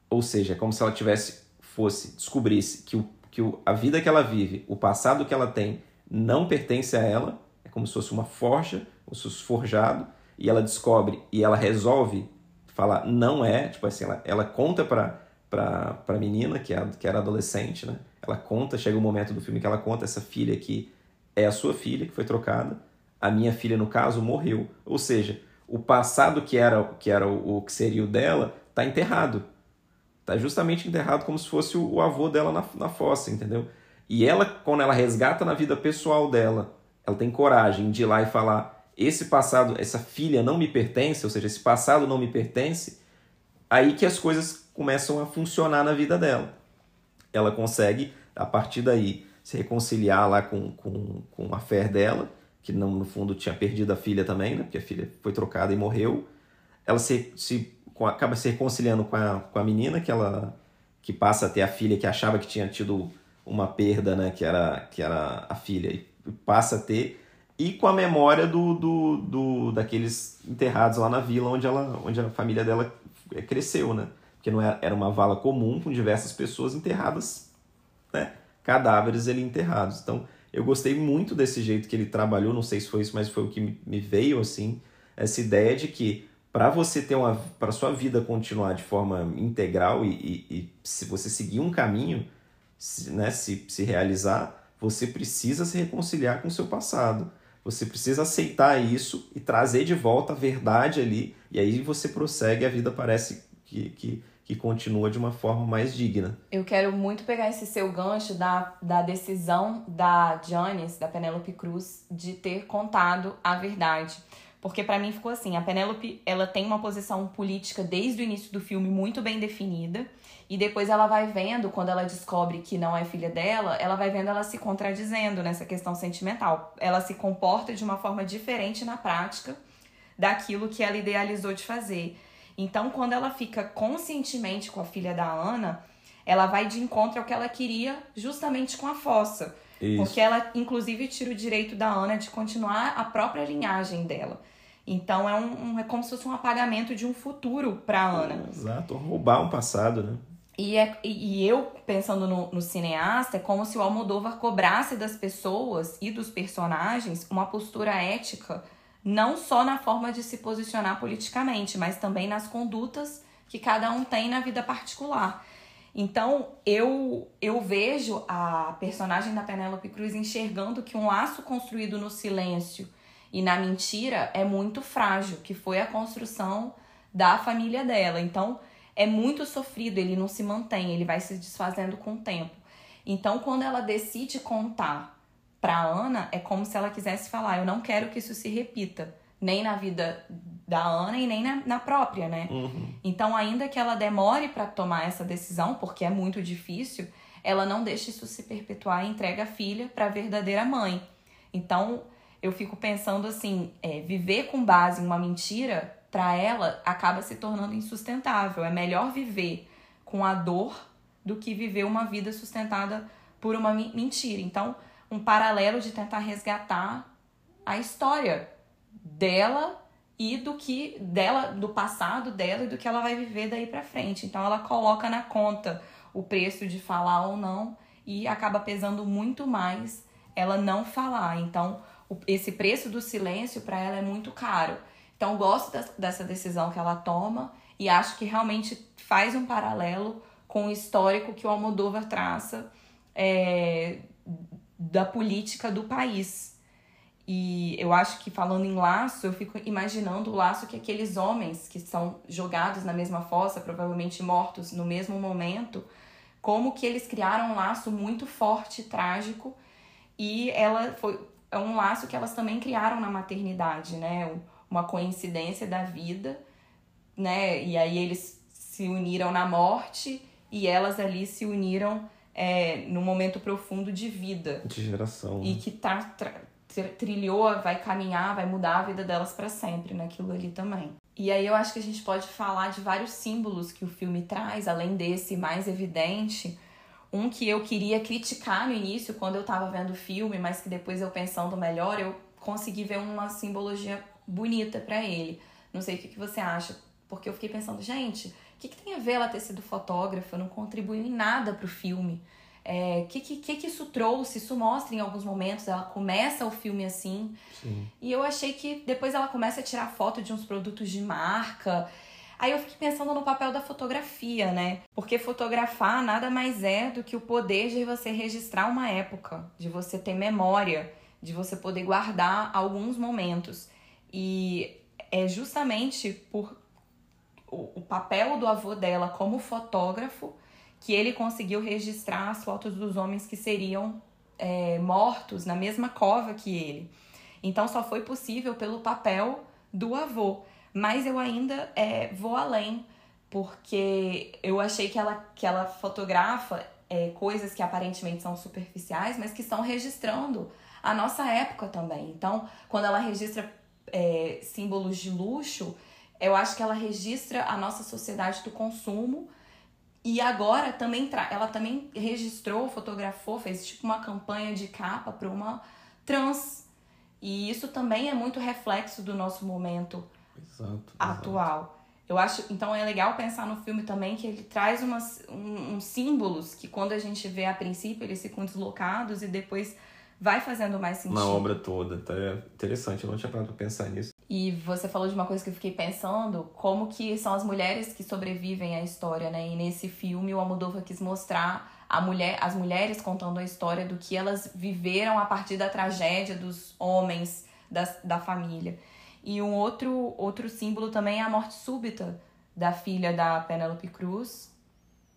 ou seja, é como se ela tivesse fosse descobrisse que, o, que o, a vida que ela vive, o passado que ela tem, não pertence a ela, é como se fosse uma forja, como se fosse forjado, e ela descobre e ela resolve falar não é, tipo assim, ela, ela conta para para a menina que, é, que era adolescente, né? Ela conta, chega um momento do filme que ela conta essa filha que é a sua filha que foi trocada, a minha filha no caso morreu, ou seja, o passado que era que era o, o que seria o dela está enterrado. Está justamente enterrado como se fosse o, avô dela na, na fossa, entendeu? E ela, quando ela resgata na vida pessoal dela, ela tem coragem de ir lá e falar: esse passado, essa filha não me pertence, ou seja, esse passado não me pertence, aí que as coisas começam a funcionar na vida dela. Ela consegue, a partir daí, se reconciliar lá com, com, com a fé dela, que não, no fundo tinha perdido a filha também, né? porque a filha foi trocada e morreu. Ela se, se acaba se reconciliando com a, com a menina, que ela que passa a ter a filha que achava que tinha tido uma perda, né, que era, que era a filha, e passa a ter, e com a memória do, do, do daqueles enterrados lá na vila onde, ela, onde a família dela cresceu, né? Porque não era, era uma vala comum com diversas pessoas enterradas, né? Cadáveres ali enterrados. Então, eu gostei muito desse jeito que ele trabalhou, não sei se foi isso, mas foi o que me veio assim, essa ideia de que para você ter uma para sua vida continuar de forma integral e, e, e, se você seguir um caminho se, né, se, se realizar você precisa se reconciliar com o seu passado. Você precisa aceitar isso e trazer de volta a verdade ali e aí você prossegue a vida parece que, que, que continua de uma forma mais digna. Eu quero muito pegar esse seu gancho da, da decisão da Janice da Penélope Cruz de ter contado a verdade porque para mim ficou assim, a Penélope, ela tem uma posição política desde o início do filme muito bem definida, e depois ela vai vendo, quando ela descobre que não é filha dela, ela vai vendo ela se contradizendo nessa questão sentimental. Ela se comporta de uma forma diferente na prática daquilo que ela idealizou de fazer. Então, quando ela fica conscientemente com a filha da Ana, ela vai de encontro ao que ela queria justamente com a fossa. Isso. Porque ela, inclusive, tira o direito da Ana de continuar a própria linhagem dela. Então é, um, é como se fosse um apagamento de um futuro para Ana. Exato, roubar um passado, né? E, é, e eu, pensando no, no cineasta, é como se o Almodóvar cobrasse das pessoas e dos personagens uma postura ética, não só na forma de se posicionar politicamente, mas também nas condutas que cada um tem na vida particular. Então, eu eu vejo a personagem da Penélope Cruz enxergando que um laço construído no silêncio e na mentira é muito frágil, que foi a construção da família dela. Então, é muito sofrido, ele não se mantém, ele vai se desfazendo com o tempo. Então, quando ela decide contar pra Ana, é como se ela quisesse falar: eu não quero que isso se repita, nem na vida da Ana e nem na, na própria, né? Uhum. Então, ainda que ela demore para tomar essa decisão, porque é muito difícil, ela não deixa isso se perpetuar e entrega a filha para a verdadeira mãe. Então, eu fico pensando assim, é, viver com base em uma mentira, para ela, acaba se tornando insustentável. É melhor viver com a dor do que viver uma vida sustentada por uma mentira. Então, um paralelo de tentar resgatar a história dela e do que dela, do passado dela e do que ela vai viver daí para frente. Então ela coloca na conta o preço de falar ou não e acaba pesando muito mais ela não falar. Então esse preço do silêncio para ela é muito caro. Então gosto dessa decisão que ela toma e acho que realmente faz um paralelo com o histórico que o Almodóvar traça é, da política do país. E eu acho que falando em laço, eu fico imaginando o laço que aqueles homens que são jogados na mesma fossa, provavelmente mortos no mesmo momento, como que eles criaram um laço muito forte, trágico, e ela foi é um laço que elas também criaram na maternidade, né? Uma coincidência da vida, né? E aí eles se uniram na morte e elas ali se uniram é, num momento profundo de vida. De geração. E né? que tá, trilhou, vai caminhar, vai mudar a vida delas para sempre naquilo ali também. E aí eu acho que a gente pode falar de vários símbolos que o filme traz, além desse mais evidente. Um que eu queria criticar no início, quando eu tava vendo o filme, mas que depois eu pensando melhor, eu consegui ver uma simbologia bonita para ele. Não sei o que, que você acha, porque eu fiquei pensando, gente, o que, que tem a ver ela ter sido fotógrafa? Não contribuiu em nada pro filme. É, que, que, que isso trouxe? Isso mostra em alguns momentos. Ela começa o filme assim. Sim. E eu achei que depois ela começa a tirar foto de uns produtos de marca. Aí eu fiquei pensando no papel da fotografia, né? Porque fotografar nada mais é do que o poder de você registrar uma época, de você ter memória, de você poder guardar alguns momentos. E é justamente por o papel do avô dela como fotógrafo que ele conseguiu registrar as fotos dos homens que seriam é, mortos na mesma cova que ele. Então só foi possível pelo papel do avô. Mas eu ainda é, vou além, porque eu achei que ela, que ela fotografa é, coisas que aparentemente são superficiais, mas que estão registrando a nossa época também. Então, quando ela registra é, símbolos de luxo, eu acho que ela registra a nossa sociedade do consumo e agora também ela também registrou, fotografou, fez tipo uma campanha de capa para uma trans. E isso também é muito reflexo do nosso momento exato, atual. Exato. Eu acho, então é legal pensar no filme também que ele traz umas, um, uns símbolos que quando a gente vê a princípio eles ficam deslocados e depois vai fazendo mais sentido. Na obra toda, tá interessante, eu não tinha parado pra pensar nisso. E você falou de uma coisa que eu fiquei pensando, como que são as mulheres que sobrevivem à história, né? E nesse filme o Almodóvar quis mostrar a mulher, as mulheres contando a história do que elas viveram a partir da tragédia dos homens da, da família. E um outro, outro símbolo também é a morte súbita da filha da Penélope Cruz.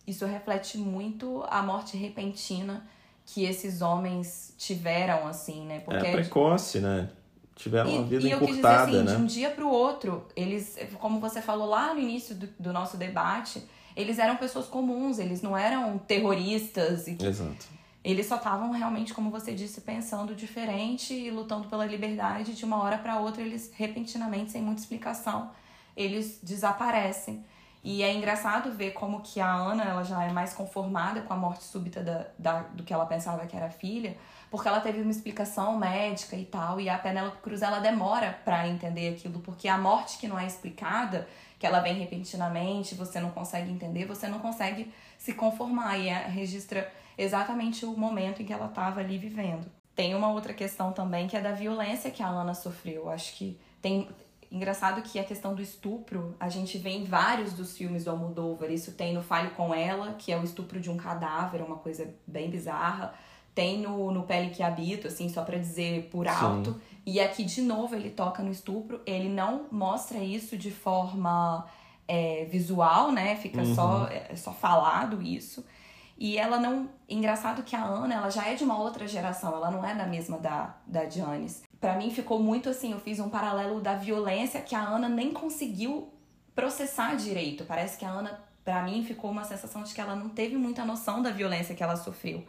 Isso reflete muito a morte repentina que esses homens tiveram, assim, né? Porque é precoce, né? tiveram e, uma vida e eu encurtada, quis dizer assim, né? de um dia para o outro, eles, como você falou lá no início do, do, nosso debate, eles eram pessoas comuns, eles não eram terroristas. E Exato. Eles só estavam realmente, como você disse, pensando diferente e lutando pela liberdade. De uma hora para outra, eles repentinamente, sem muita explicação, eles desaparecem. E é engraçado ver como que a Ana ela já é mais conformada com a morte súbita da, da, do que ela pensava que era filha, porque ela teve uma explicação médica e tal, e a Penélope Cruz ela demora para entender aquilo, porque a morte que não é explicada, que ela vem repentinamente, você não consegue entender, você não consegue se conformar e é, registra exatamente o momento em que ela estava ali vivendo. Tem uma outra questão também que é da violência que a Ana sofreu. Acho que tem Engraçado que a questão do estupro, a gente vê em vários dos filmes do Almodóvar. Isso tem no Falho com Ela, que é o estupro de um cadáver, uma coisa bem bizarra. Tem no, no Pele que Habito, assim, só para dizer por alto. Sim. E aqui, de novo, ele toca no estupro. Ele não mostra isso de forma é, visual, né? Fica uhum. só, é, só falado isso. E ela não. Engraçado que a Ana, ela já é de uma outra geração, ela não é da mesma da, da Janice. Pra mim ficou muito assim, eu fiz um paralelo da violência que a Ana nem conseguiu processar direito. Parece que a Ana, pra mim, ficou uma sensação de que ela não teve muita noção da violência que ela sofreu.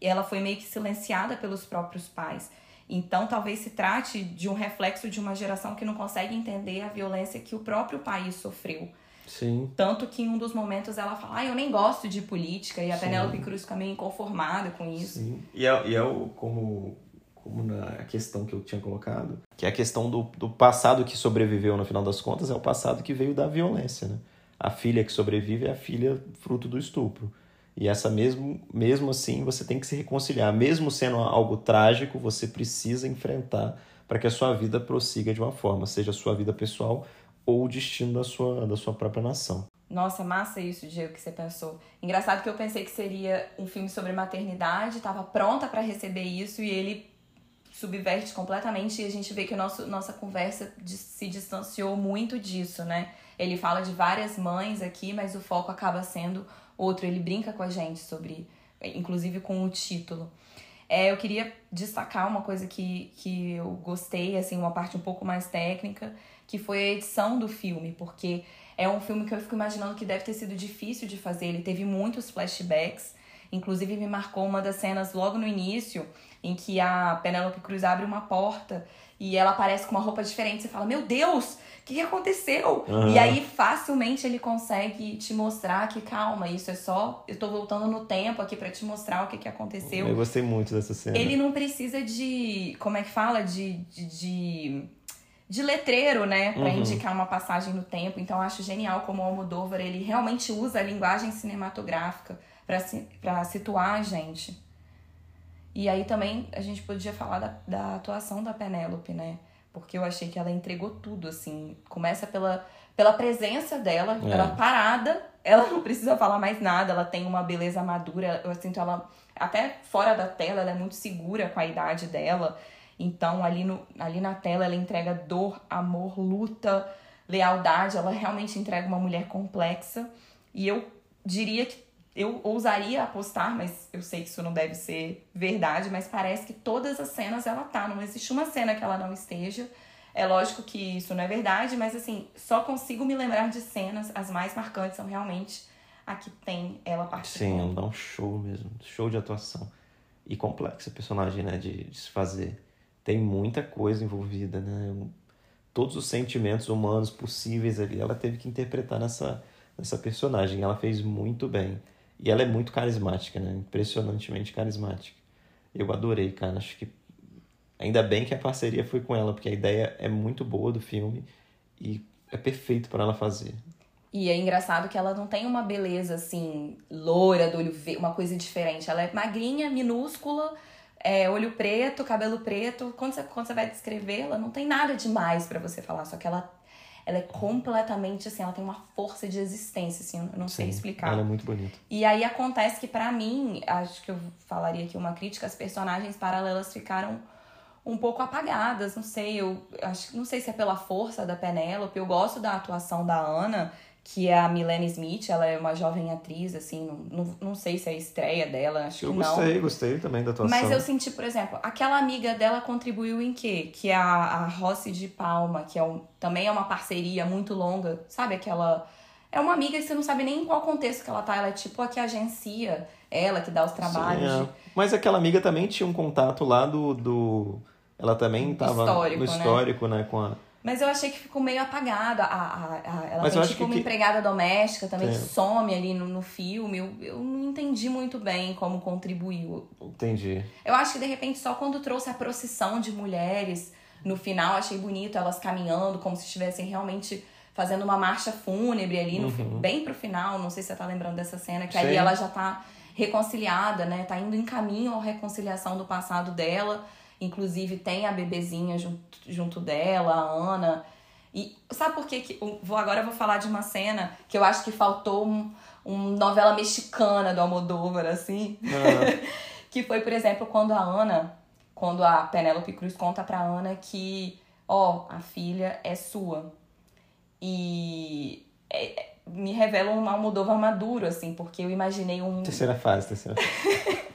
Ela foi meio que silenciada pelos próprios pais. Então, talvez se trate de um reflexo de uma geração que não consegue entender a violência que o próprio país sofreu. Sim. Tanto que em um dos momentos ela fala, ah, eu nem gosto de política, e a Penélope Cruz fica meio inconformada com isso. Sim. E é, e é o, como, como na questão que eu tinha colocado, que é a questão do, do passado que sobreviveu no final das contas, é o passado que veio da violência, né? A filha que sobrevive é a filha fruto do estupro. E essa mesmo, mesmo assim, você tem que se reconciliar. Mesmo sendo algo trágico, você precisa enfrentar para que a sua vida prossiga de uma forma, seja a sua vida pessoal ou o destino da sua, da sua própria nação. Nossa, massa isso, Diego, que você pensou. Engraçado que eu pensei que seria um filme sobre maternidade, estava pronta para receber isso e ele subverte completamente e a gente vê que nosso, nossa conversa se distanciou muito disso, né? Ele fala de várias mães aqui, mas o foco acaba sendo outro. Ele brinca com a gente sobre, inclusive com o título. É, eu queria destacar uma coisa que, que eu gostei, assim, uma parte um pouco mais técnica, que foi a edição do filme, porque é um filme que eu fico imaginando que deve ter sido difícil de fazer. Ele teve muitos flashbacks, inclusive me marcou uma das cenas logo no início, em que a Penélope Cruz abre uma porta e ela aparece com uma roupa diferente. Você fala, meu Deus, o que, que aconteceu? Uhum. E aí facilmente ele consegue te mostrar que, calma, isso é só. Eu tô voltando no tempo aqui para te mostrar o que, que aconteceu. Eu gostei muito dessa cena. Ele não precisa de. Como é que fala? de, de, de de letreiro, né, para uhum. indicar uma passagem no tempo. Então acho genial como o Almodóvar ele realmente usa a linguagem cinematográfica para situar a gente. E aí também a gente podia falar da, da atuação da Penélope, né? Porque eu achei que ela entregou tudo, assim. Começa pela, pela presença dela, é. ela parada, ela não precisa falar mais nada, ela tem uma beleza madura. Eu sinto ela, até fora da tela, ela é muito segura com a idade dela. Então, ali, no, ali na tela, ela entrega dor, amor, luta, lealdade. Ela realmente entrega uma mulher complexa. E eu diria que eu ousaria apostar, mas eu sei que isso não deve ser verdade, mas parece que todas as cenas ela tá. Não existe uma cena que ela não esteja. É lógico que isso não é verdade, mas assim, só consigo me lembrar de cenas, as mais marcantes são realmente a que tem ela participando. Sim, ela dá um show mesmo, show de atuação. E complexa personagem, né, de, de se fazer tem muita coisa envolvida, né? Todos os sentimentos humanos possíveis ali, ela teve que interpretar nessa, nessa personagem. Ela fez muito bem. E ela é muito carismática, né? Impressionantemente carismática. Eu adorei, cara. Acho que ainda bem que a parceria foi com ela, porque a ideia é muito boa do filme e é perfeito para ela fazer. E é engraçado que ela não tem uma beleza assim, loura, do olho verde, uma coisa diferente. Ela é magrinha, minúscula, é, olho preto, cabelo preto. Quando você, quando você vai descrevê-la, não tem nada demais para você falar, só que ela, ela é completamente assim, ela tem uma força de existência, assim, eu não Sim, sei explicar. Ela é muito bonita. E aí acontece que para mim, acho que eu falaria aqui uma crítica, as personagens paralelas ficaram um pouco apagadas, não sei, eu acho não sei se é pela força da Penélope, eu gosto da atuação da Ana, que é a Milene Smith, ela é uma jovem atriz, assim, não, não, não sei se é a estreia dela, acho eu que não. Eu gostei, gostei também da atuação. Mas eu senti, por exemplo, aquela amiga dela contribuiu em quê? Que é a, a Rossi de Palma, que é um, também é uma parceria muito longa, sabe? Aquela... É uma amiga que você não sabe nem em qual contexto que ela tá, ela é tipo a que agencia ela, que dá os trabalhos. Sim, é. Mas aquela amiga também tinha um contato lá do... do... Ela também tava histórico, no histórico, né? né com a mas eu achei que ficou meio apagada. A, a, a, ela Mas tem tipo uma que... empregada doméstica também é. que some ali no, no filme. Eu, eu não entendi muito bem como contribuiu. Entendi. Eu acho que de repente só quando trouxe a procissão de mulheres no final, achei bonito elas caminhando como se estivessem realmente fazendo uma marcha fúnebre ali, no, uhum. bem pro final. Não sei se você tá lembrando dessa cena, que Sim. ali ela já tá reconciliada, né? Tá indo em caminho à reconciliação do passado dela. Inclusive tem a bebezinha junto, junto dela, a Ana. E sabe por que, que vou agora eu vou falar de uma cena que eu acho que faltou um, um novela mexicana do Almodóvar assim, uhum. que foi, por exemplo, quando a Ana, quando a Penélope Cruz conta pra Ana que, ó, a filha é sua. E é, me revela um Almodóvar maduro, assim, porque eu imaginei um... Terceira fase, terceira fase.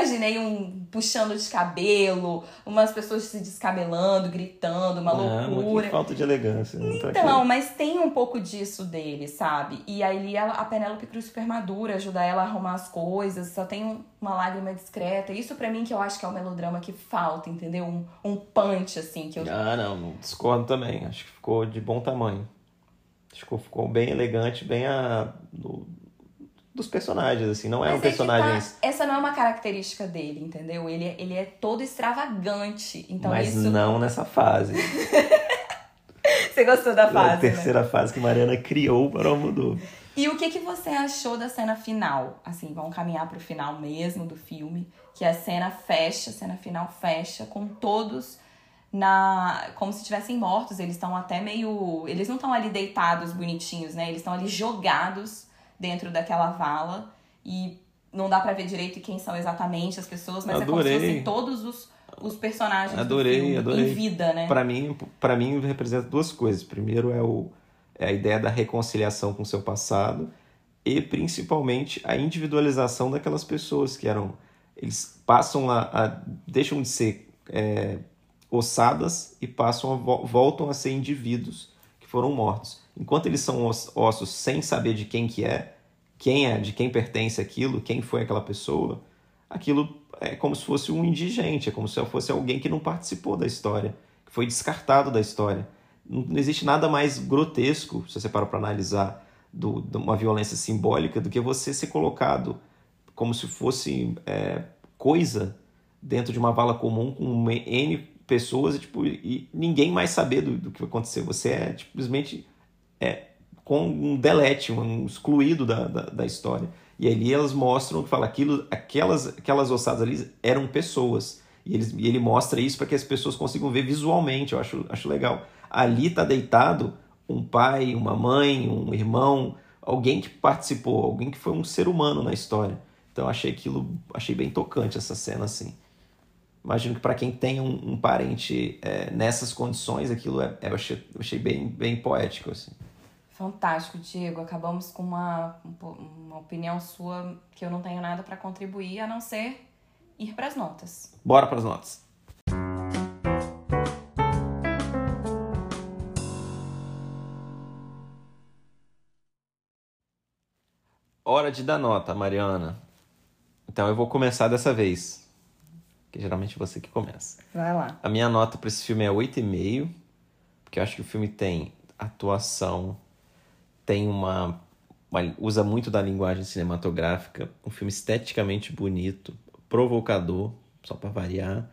imaginei um puxando de cabelo, umas pessoas se descabelando, gritando, uma Não, loucura. que falta de elegância. Não tá Então, mas tem um pouco disso dele, sabe? E aí ela, a Penélope Cruz super madura, ajuda ela a arrumar as coisas, só tem um- uma lágrima discreta. Isso pra mim que eu acho que é o melodrama que falta, entendeu? Um, um punch, assim, que eu... Ah, não, não discordo também. Acho que ficou de bom tamanho. Acho que ficou, ficou bem elegante, bem a. do- dos personagens, assim. Não é um Mas que personagem. tá, essa não é uma característica dele, entendeu? Ele, é- ele é todo extravagante. Então mas isso. não nessa fase. Você gostou da a fase, né? terceira fase que Mariana criou para o Almodóvar. E o que, que você achou da cena final? Assim, vamos caminhar pro final mesmo do filme. Que a cena fecha, a cena final fecha com todos na. como se estivessem mortos. Eles estão até meio. Eles não estão ali deitados bonitinhos, né? Eles estão ali jogados dentro daquela vala. E não dá pra ver direito quem são exatamente as pessoas, mas é como se Adorei. fossem todos os, os personagens Adorei, do filme adorei. em vida, né? Para mim, para mim representa duas coisas. Primeiro é, o, é a ideia da reconciliação com o seu passado e principalmente a individualização daquelas pessoas que eram eles passam a, a deixam de ser é, ossadas e passam a, vo- voltam a ser indivíduos que foram mortos. Enquanto eles são os- ossos sem saber de quem que é, quem é, de quem pertence aquilo, quem foi aquela pessoa, aquilo é como se fosse um indigente, é como se fosse alguém que não participou da história, que foi descartado da história. Não, existe nada mais grotesco, se você para para analisar, do, de uma violência simbólica, do que você ser colocado como se fosse é, coisa dentro de uma vala comum com N pessoas tipo, e ninguém mais saber do, do que vai acontecer. Você é tipo, simplesmente é, com um delete, um excluído da, da, da história. E ali elas mostram que fala aquilo, aquelas, aquelas ossadas ali eram pessoas. E, eles, e ele mostra isso para que as pessoas consigam ver visualmente, eu acho, acho legal. Ali está deitado um pai, uma mãe, um irmão, alguém que participou, alguém que foi um ser humano na história. Então achei aquilo, achei bem tocante essa cena assim. Imagino que para quem tem um, um parente é, nessas condições, aquilo é, eu achei, eu achei bem, bem poético assim. Fantástico, Diego. Acabamos com uma, uma opinião sua que eu não tenho nada pra contribuir a não ser ir pras notas. Bora para as notas. Hora de dar nota, Mariana. Então eu vou começar dessa vez. Que geralmente é você que começa. Vai lá. A minha nota para esse filme é 8,5, porque eu acho que o filme tem atuação, tem uma, uma- usa muito da linguagem cinematográfica, um filme esteticamente bonito, provocador, só para variar.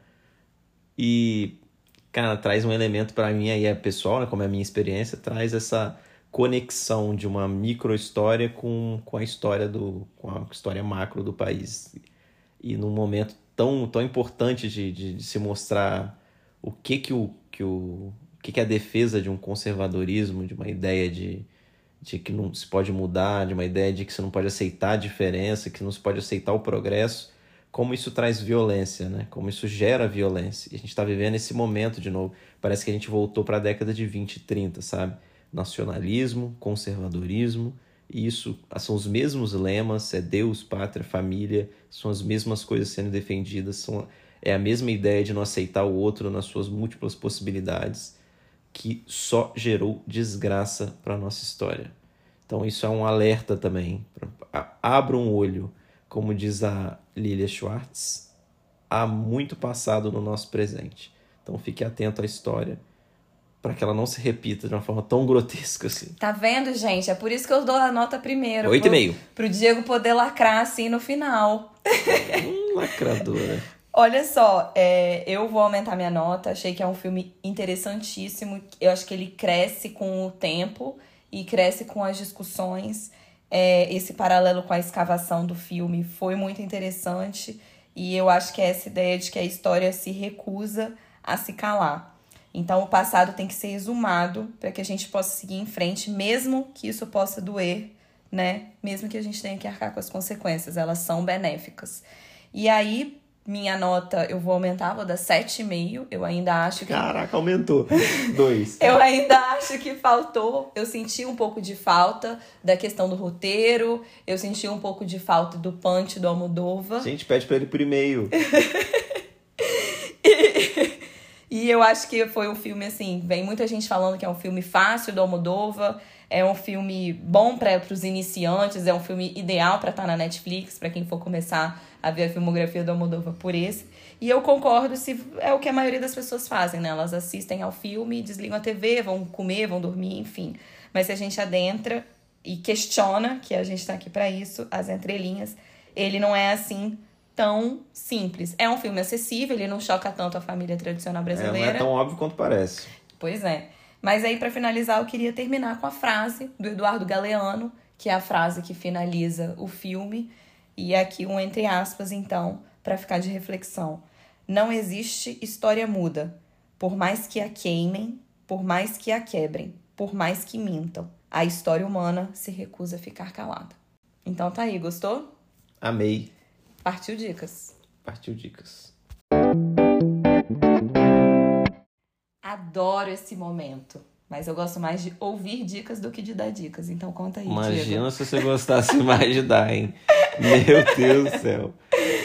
E cara, traz um elemento para mim aí é pessoal, né, como é a minha experiência, traz essa conexão de uma micro história com, com a história do com a história macro do país e num momento tão, tão importante de, de, de se mostrar o que que o que o, o que que é a defesa de um conservadorismo, de uma ideia de, de que não se pode mudar, de uma ideia de que você não pode aceitar a diferença, que não se pode aceitar o progresso, como isso traz violência, né? Como isso gera violência. E a gente está vivendo esse momento de novo. Parece que a gente voltou para a década de 20 e 30, sabe? Nacionalismo, conservadorismo, e isso são os mesmos lemas, é Deus, pátria, família, são as mesmas coisas sendo defendidas, são, é a mesma ideia de não aceitar o outro nas suas múltiplas possibilidades, que só gerou desgraça para a nossa história. Então isso é um alerta também. Abra um olho, como diz a Lilia Schwartz, há muito passado no nosso presente. Então fique atento à história para que ela não se repita de uma forma tão grotesca assim. Tá vendo, gente? É por isso que eu dou a nota primeiro. Oito e meio. Pro Diego poder lacrar assim no final. Hum, lacradora. Olha só, é, eu vou aumentar minha nota. Achei que é um filme interessantíssimo. Eu acho que ele cresce com o tempo e cresce com as discussões. É, esse paralelo com a escavação do filme foi muito interessante. E eu acho que é essa ideia de que a história se recusa a se calar. Então o passado tem que ser exumado para que a gente possa seguir em frente, mesmo que isso possa doer, né? Mesmo que a gente tenha que arcar com as consequências, elas são benéficas. E aí, minha nota eu vou aumentar, vou dar 7,5. Eu ainda acho que. Caraca, aumentou. Dois. eu ainda acho que faltou. Eu senti um pouco de falta da questão do roteiro. Eu senti um pouco de falta do punch do Almodova. Gente, pede pra ele por e-mail. e, eu acho que foi um filme assim. Vem muita gente falando que é um filme fácil do Almodova. É um filme bom para os iniciantes, é um filme ideal para estar tá na Netflix, para quem for começar a ver a filmografia do Almodóvar por esse. E eu concordo se é o que a maioria das pessoas fazem, né? Elas assistem ao filme, desligam a TV, vão comer, vão dormir, enfim. Mas se a gente adentra e questiona, que a gente está aqui para isso, as entrelinhas, ele não é assim tão simples. É um filme acessível, ele não choca tanto a família tradicional brasileira. É, não é tão óbvio quanto parece. Pois é. Mas aí, para finalizar, eu queria terminar com a frase do Eduardo Galeano, que é a frase que finaliza o filme, e aqui um entre aspas, então, para ficar de reflexão. Não existe história muda, por mais que a queimem, por mais que a quebrem, por mais que mintam. A história humana se recusa a ficar calada. Então tá aí, gostou? Amei. Partiu dicas. Partiu dicas. Adoro esse momento. Mas eu gosto mais de ouvir dicas do que de dar dicas. Então conta aí, Imagina Diego. se você gostasse mais de dar, hein? Meu Deus do céu.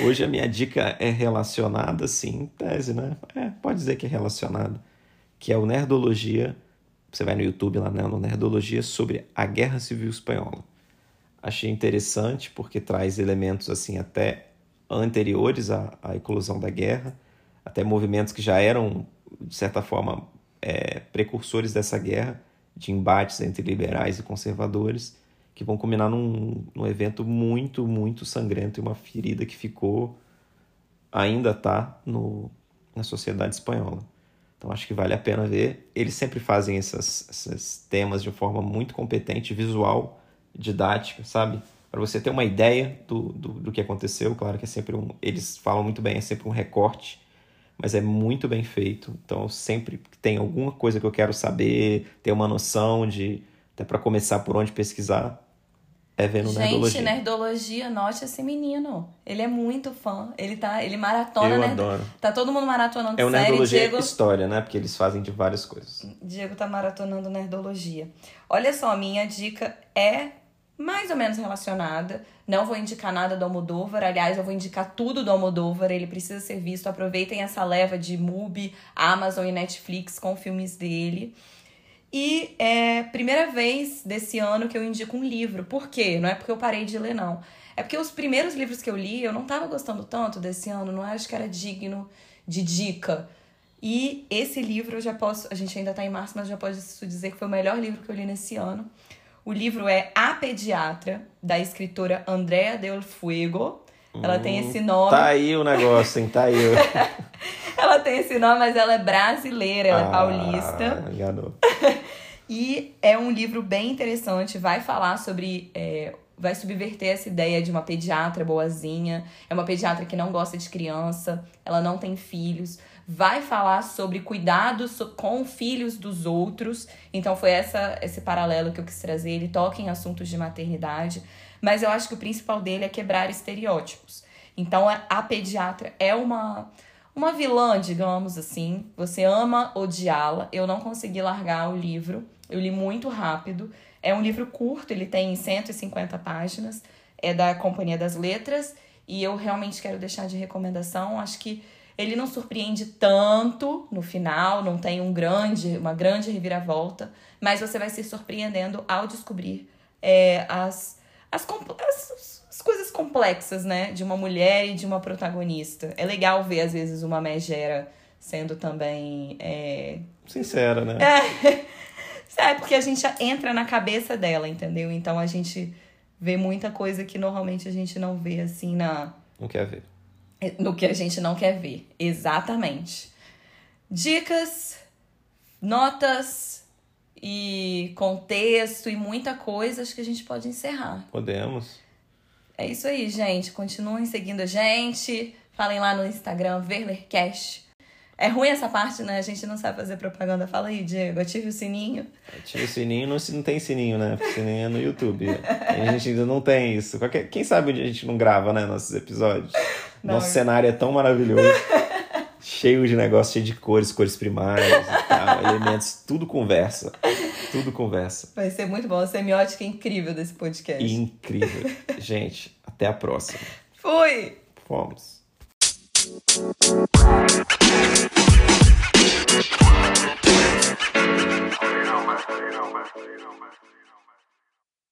Hoje a minha dica é relacionada, sim, tese, né? É, pode dizer que é relacionada. Que é o Nerdologia. Você vai no YouTube lá, né? No Nerdologia sobre a Guerra Civil Espanhola. Achei interessante porque traz elementos, assim, até anteriores à, à eclosão da guerra. Até movimentos que já eram, de certa forma, é, precursores dessa guerra, de embates entre liberais e conservadores, que vão culminar num, num evento muito, muito sangrento e uma ferida que ficou, ainda está na sociedade espanhola. Então acho que vale a pena ver. Eles sempre fazem esses temas de forma muito competente, visual, didática, sabe? Para você ter uma ideia do, do, do, que aconteceu. Claro que é sempre um. Eles falam muito bem, é sempre um recorte mas é muito bem feito. Então, sempre que tem alguma coisa que eu quero saber, ter uma noção de, até para começar por onde pesquisar, é vendo Gente, Nerdologia. Nerdologia, note esse menino. Ele é muito fã. Ele tá, ele maratona, Eu né? adoro. Tá todo mundo maratonando É o série. Nerdologia Diego... História, né? Porque eles fazem de várias coisas. Diego tá maratonando Nerdologia. Olha só, minha dica é mais ou menos relacionada. Não vou indicar nada do Almodóvar, aliás, eu vou indicar tudo do Almodóvar, ele precisa ser visto. Aproveitem essa leva de MUBI, Amazon e Netflix com filmes dele. E é primeira vez desse ano que eu indico um livro. Por quê? Não é porque eu parei de ler, não. É porque os primeiros livros que eu li, eu não estava gostando tanto desse ano, não acho que era digno de dica. E esse livro eu já posso, a gente ainda está em março, mas já posso dizer que foi o melhor livro que eu li nesse ano. O livro é A Pediatra, da escritora Andrea Del Fuego. Ela hum, tem esse nome. Tá aí o negócio, hein? Tá aí. ela tem esse nome, mas ela é brasileira, ela é ah, é paulista. Enganou. e é um livro bem interessante, vai falar sobre. É, vai subverter essa ideia de uma pediatra boazinha. É uma pediatra que não gosta de criança, ela não tem filhos vai falar sobre cuidados com filhos dos outros. Então foi essa esse paralelo que eu quis trazer. Ele toca em assuntos de maternidade, mas eu acho que o principal dele é quebrar estereótipos. Então a pediatra é uma uma vilã, digamos assim. Você ama odiá-la. Eu não consegui largar o livro. Eu li muito rápido. É um livro curto, ele tem 150 páginas. É da Companhia das Letras e eu realmente quero deixar de recomendação. Acho que ele não surpreende tanto no final, não tem um grande, uma grande reviravolta, mas você vai se surpreendendo ao descobrir é, as, as, as, as, coisas complexas, né? De uma mulher e de uma protagonista. É legal ver, às vezes, uma megera sendo também. É... Sincera, né? É. é, porque a gente entra na cabeça dela, entendeu? Então a gente vê muita coisa que normalmente a gente não vê assim na. Não quer ver no que a gente não quer ver. Exatamente. Dicas, notas e contexto e muita coisa, acho que a gente pode encerrar. Podemos. É isso aí, gente. Continuem seguindo a gente. Falem lá no Instagram, VerlerCast. É ruim essa parte, né? A gente não sabe fazer propaganda. Fala aí, Diego. Ative o sininho. Ative o sininho, não, não tem sininho, né? Porque sininho é no YouTube. a gente ainda não tem isso. Qualquer, quem sabe onde a gente não grava, né? Nossos episódios. Não, Nosso eu... cenário é tão maravilhoso. cheio de negócio, cheio de cores, cores primárias e tal, elementos, tudo conversa. Tudo conversa. Vai ser muito bom. A semiótica é incrível desse podcast. Incrível. Gente, até a próxima. Fui! Fomos. You know, man. You man.